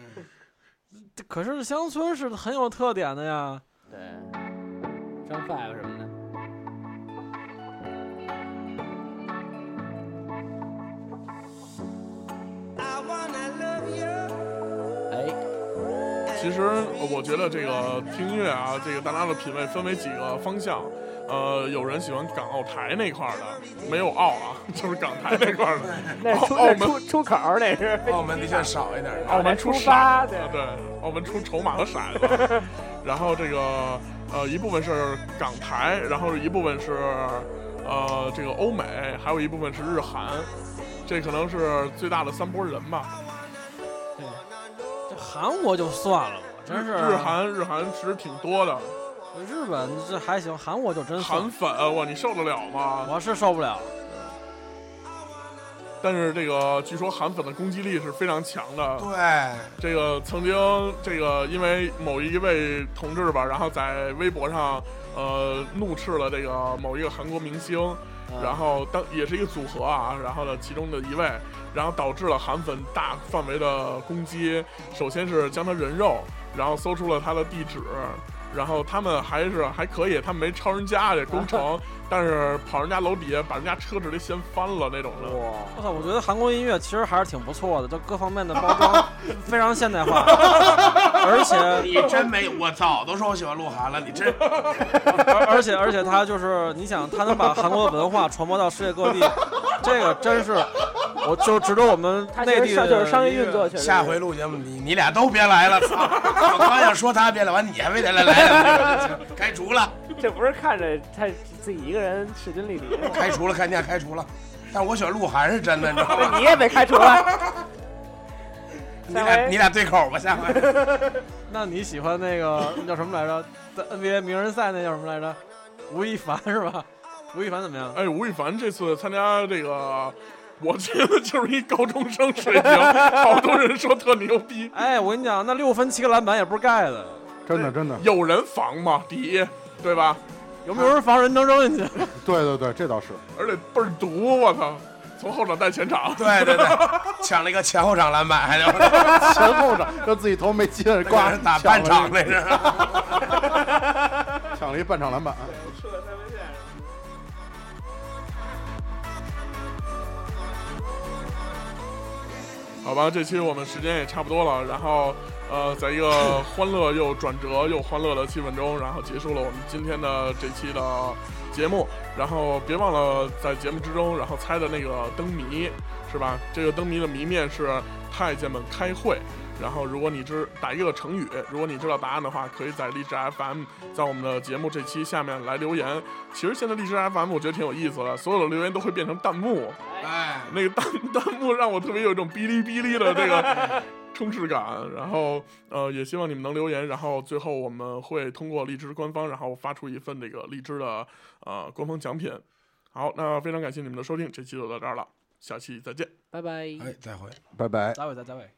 可是乡村是很有特点的呀。对，张 Five 什么的。哎，其实我觉得这个听音乐啊，这个大家的品味分为几个方向。呃，有人喜欢港澳台那块儿的，没有澳啊，就是港台那块儿的。那澳门出出口那是 澳门的确少一点。澳门出出发，对澳门出筹码和骰子，然后这个呃一部分是港台，然后一部分是呃这个欧美，还有一部分是日韩，这可能是最大的三波人吧。这韩国就算了，吧真是日韩日韩其实挺多的，日本这还行，韩国就真韩粉哇，你受得了吗？我是受不了。但是这个据说韩粉的攻击力是非常强的。对，这个曾经这个因为某一位同志吧，然后在微博上呃怒斥了这个某一个韩国明星，然后当也是一个组合啊，然后呢其中的一位，然后导致了韩粉大范围的攻击。首先是将他人肉，然后搜出了他的地址。然后他们还是还可以，他们没抄人家这工程，但是跑人家楼底下把人家车直接掀翻了那种的。哇，我操，我觉得韩国音乐其实还是挺不错的，就各方面的包装 非常现代化，而且你真没，我早都说我喜欢鹿晗了，你真。而而且而且他就是你想，他能把韩国的文化传播到世界各地，这个真是，我就值得我们内地的就是商业运作，确实。下回录节目你你俩都别来了，操！我刚想说他别来，完你还非得来来开除了，这不是看着他自己一个人势均力敌，开除了，看见开除了。但我选鹿晗是真的，你知道吗？你也被开除了。你俩你俩对口吧，下回。那你喜欢那个叫什么来着？在 NBA 名人赛那叫什么来着？吴亦凡是吧？吴亦凡怎么样？哎，吴亦凡这次参加这个，我觉得就是一高中生水平，好多人说特牛逼。哎，我跟你讲，那六分七个篮板也不是盖的，真的真的，有人防吗？第一，对吧？有没有人防人能扔进去？对对对，这倒是。而且倍儿毒，我操！从后场带前场，对对对，抢了一个前后场篮板，还得 前后场让自己头没接，挂挂人打半场那那是。抢了一半场篮板。好吧，这期我们时间也差不多了，然后呃，在一个欢乐又转折又欢乐的气氛中，然后结束了我们今天的这期的节目。然后别忘了在节目之中，然后猜的那个灯谜是吧？这个灯谜的谜面是太监们开会。然后，如果你知打一个成语，如果你知道答案的话，可以在荔枝 FM 在我们的节目这期下面来留言。其实现在荔枝 FM 我觉得挺有意思的，所有的留言都会变成弹幕，哎，那个弹 弹幕让我特别有一种哔哩哔哩的这个 充斥感。然后呃，也希望你们能留言。然后最后我们会通过荔枝官方，然后发出一份这个荔枝的呃官方奖品。好，那非常感谢你们的收听，这期就到这儿了，下期再见。拜拜。哎，再会。拜拜。再会，再再会。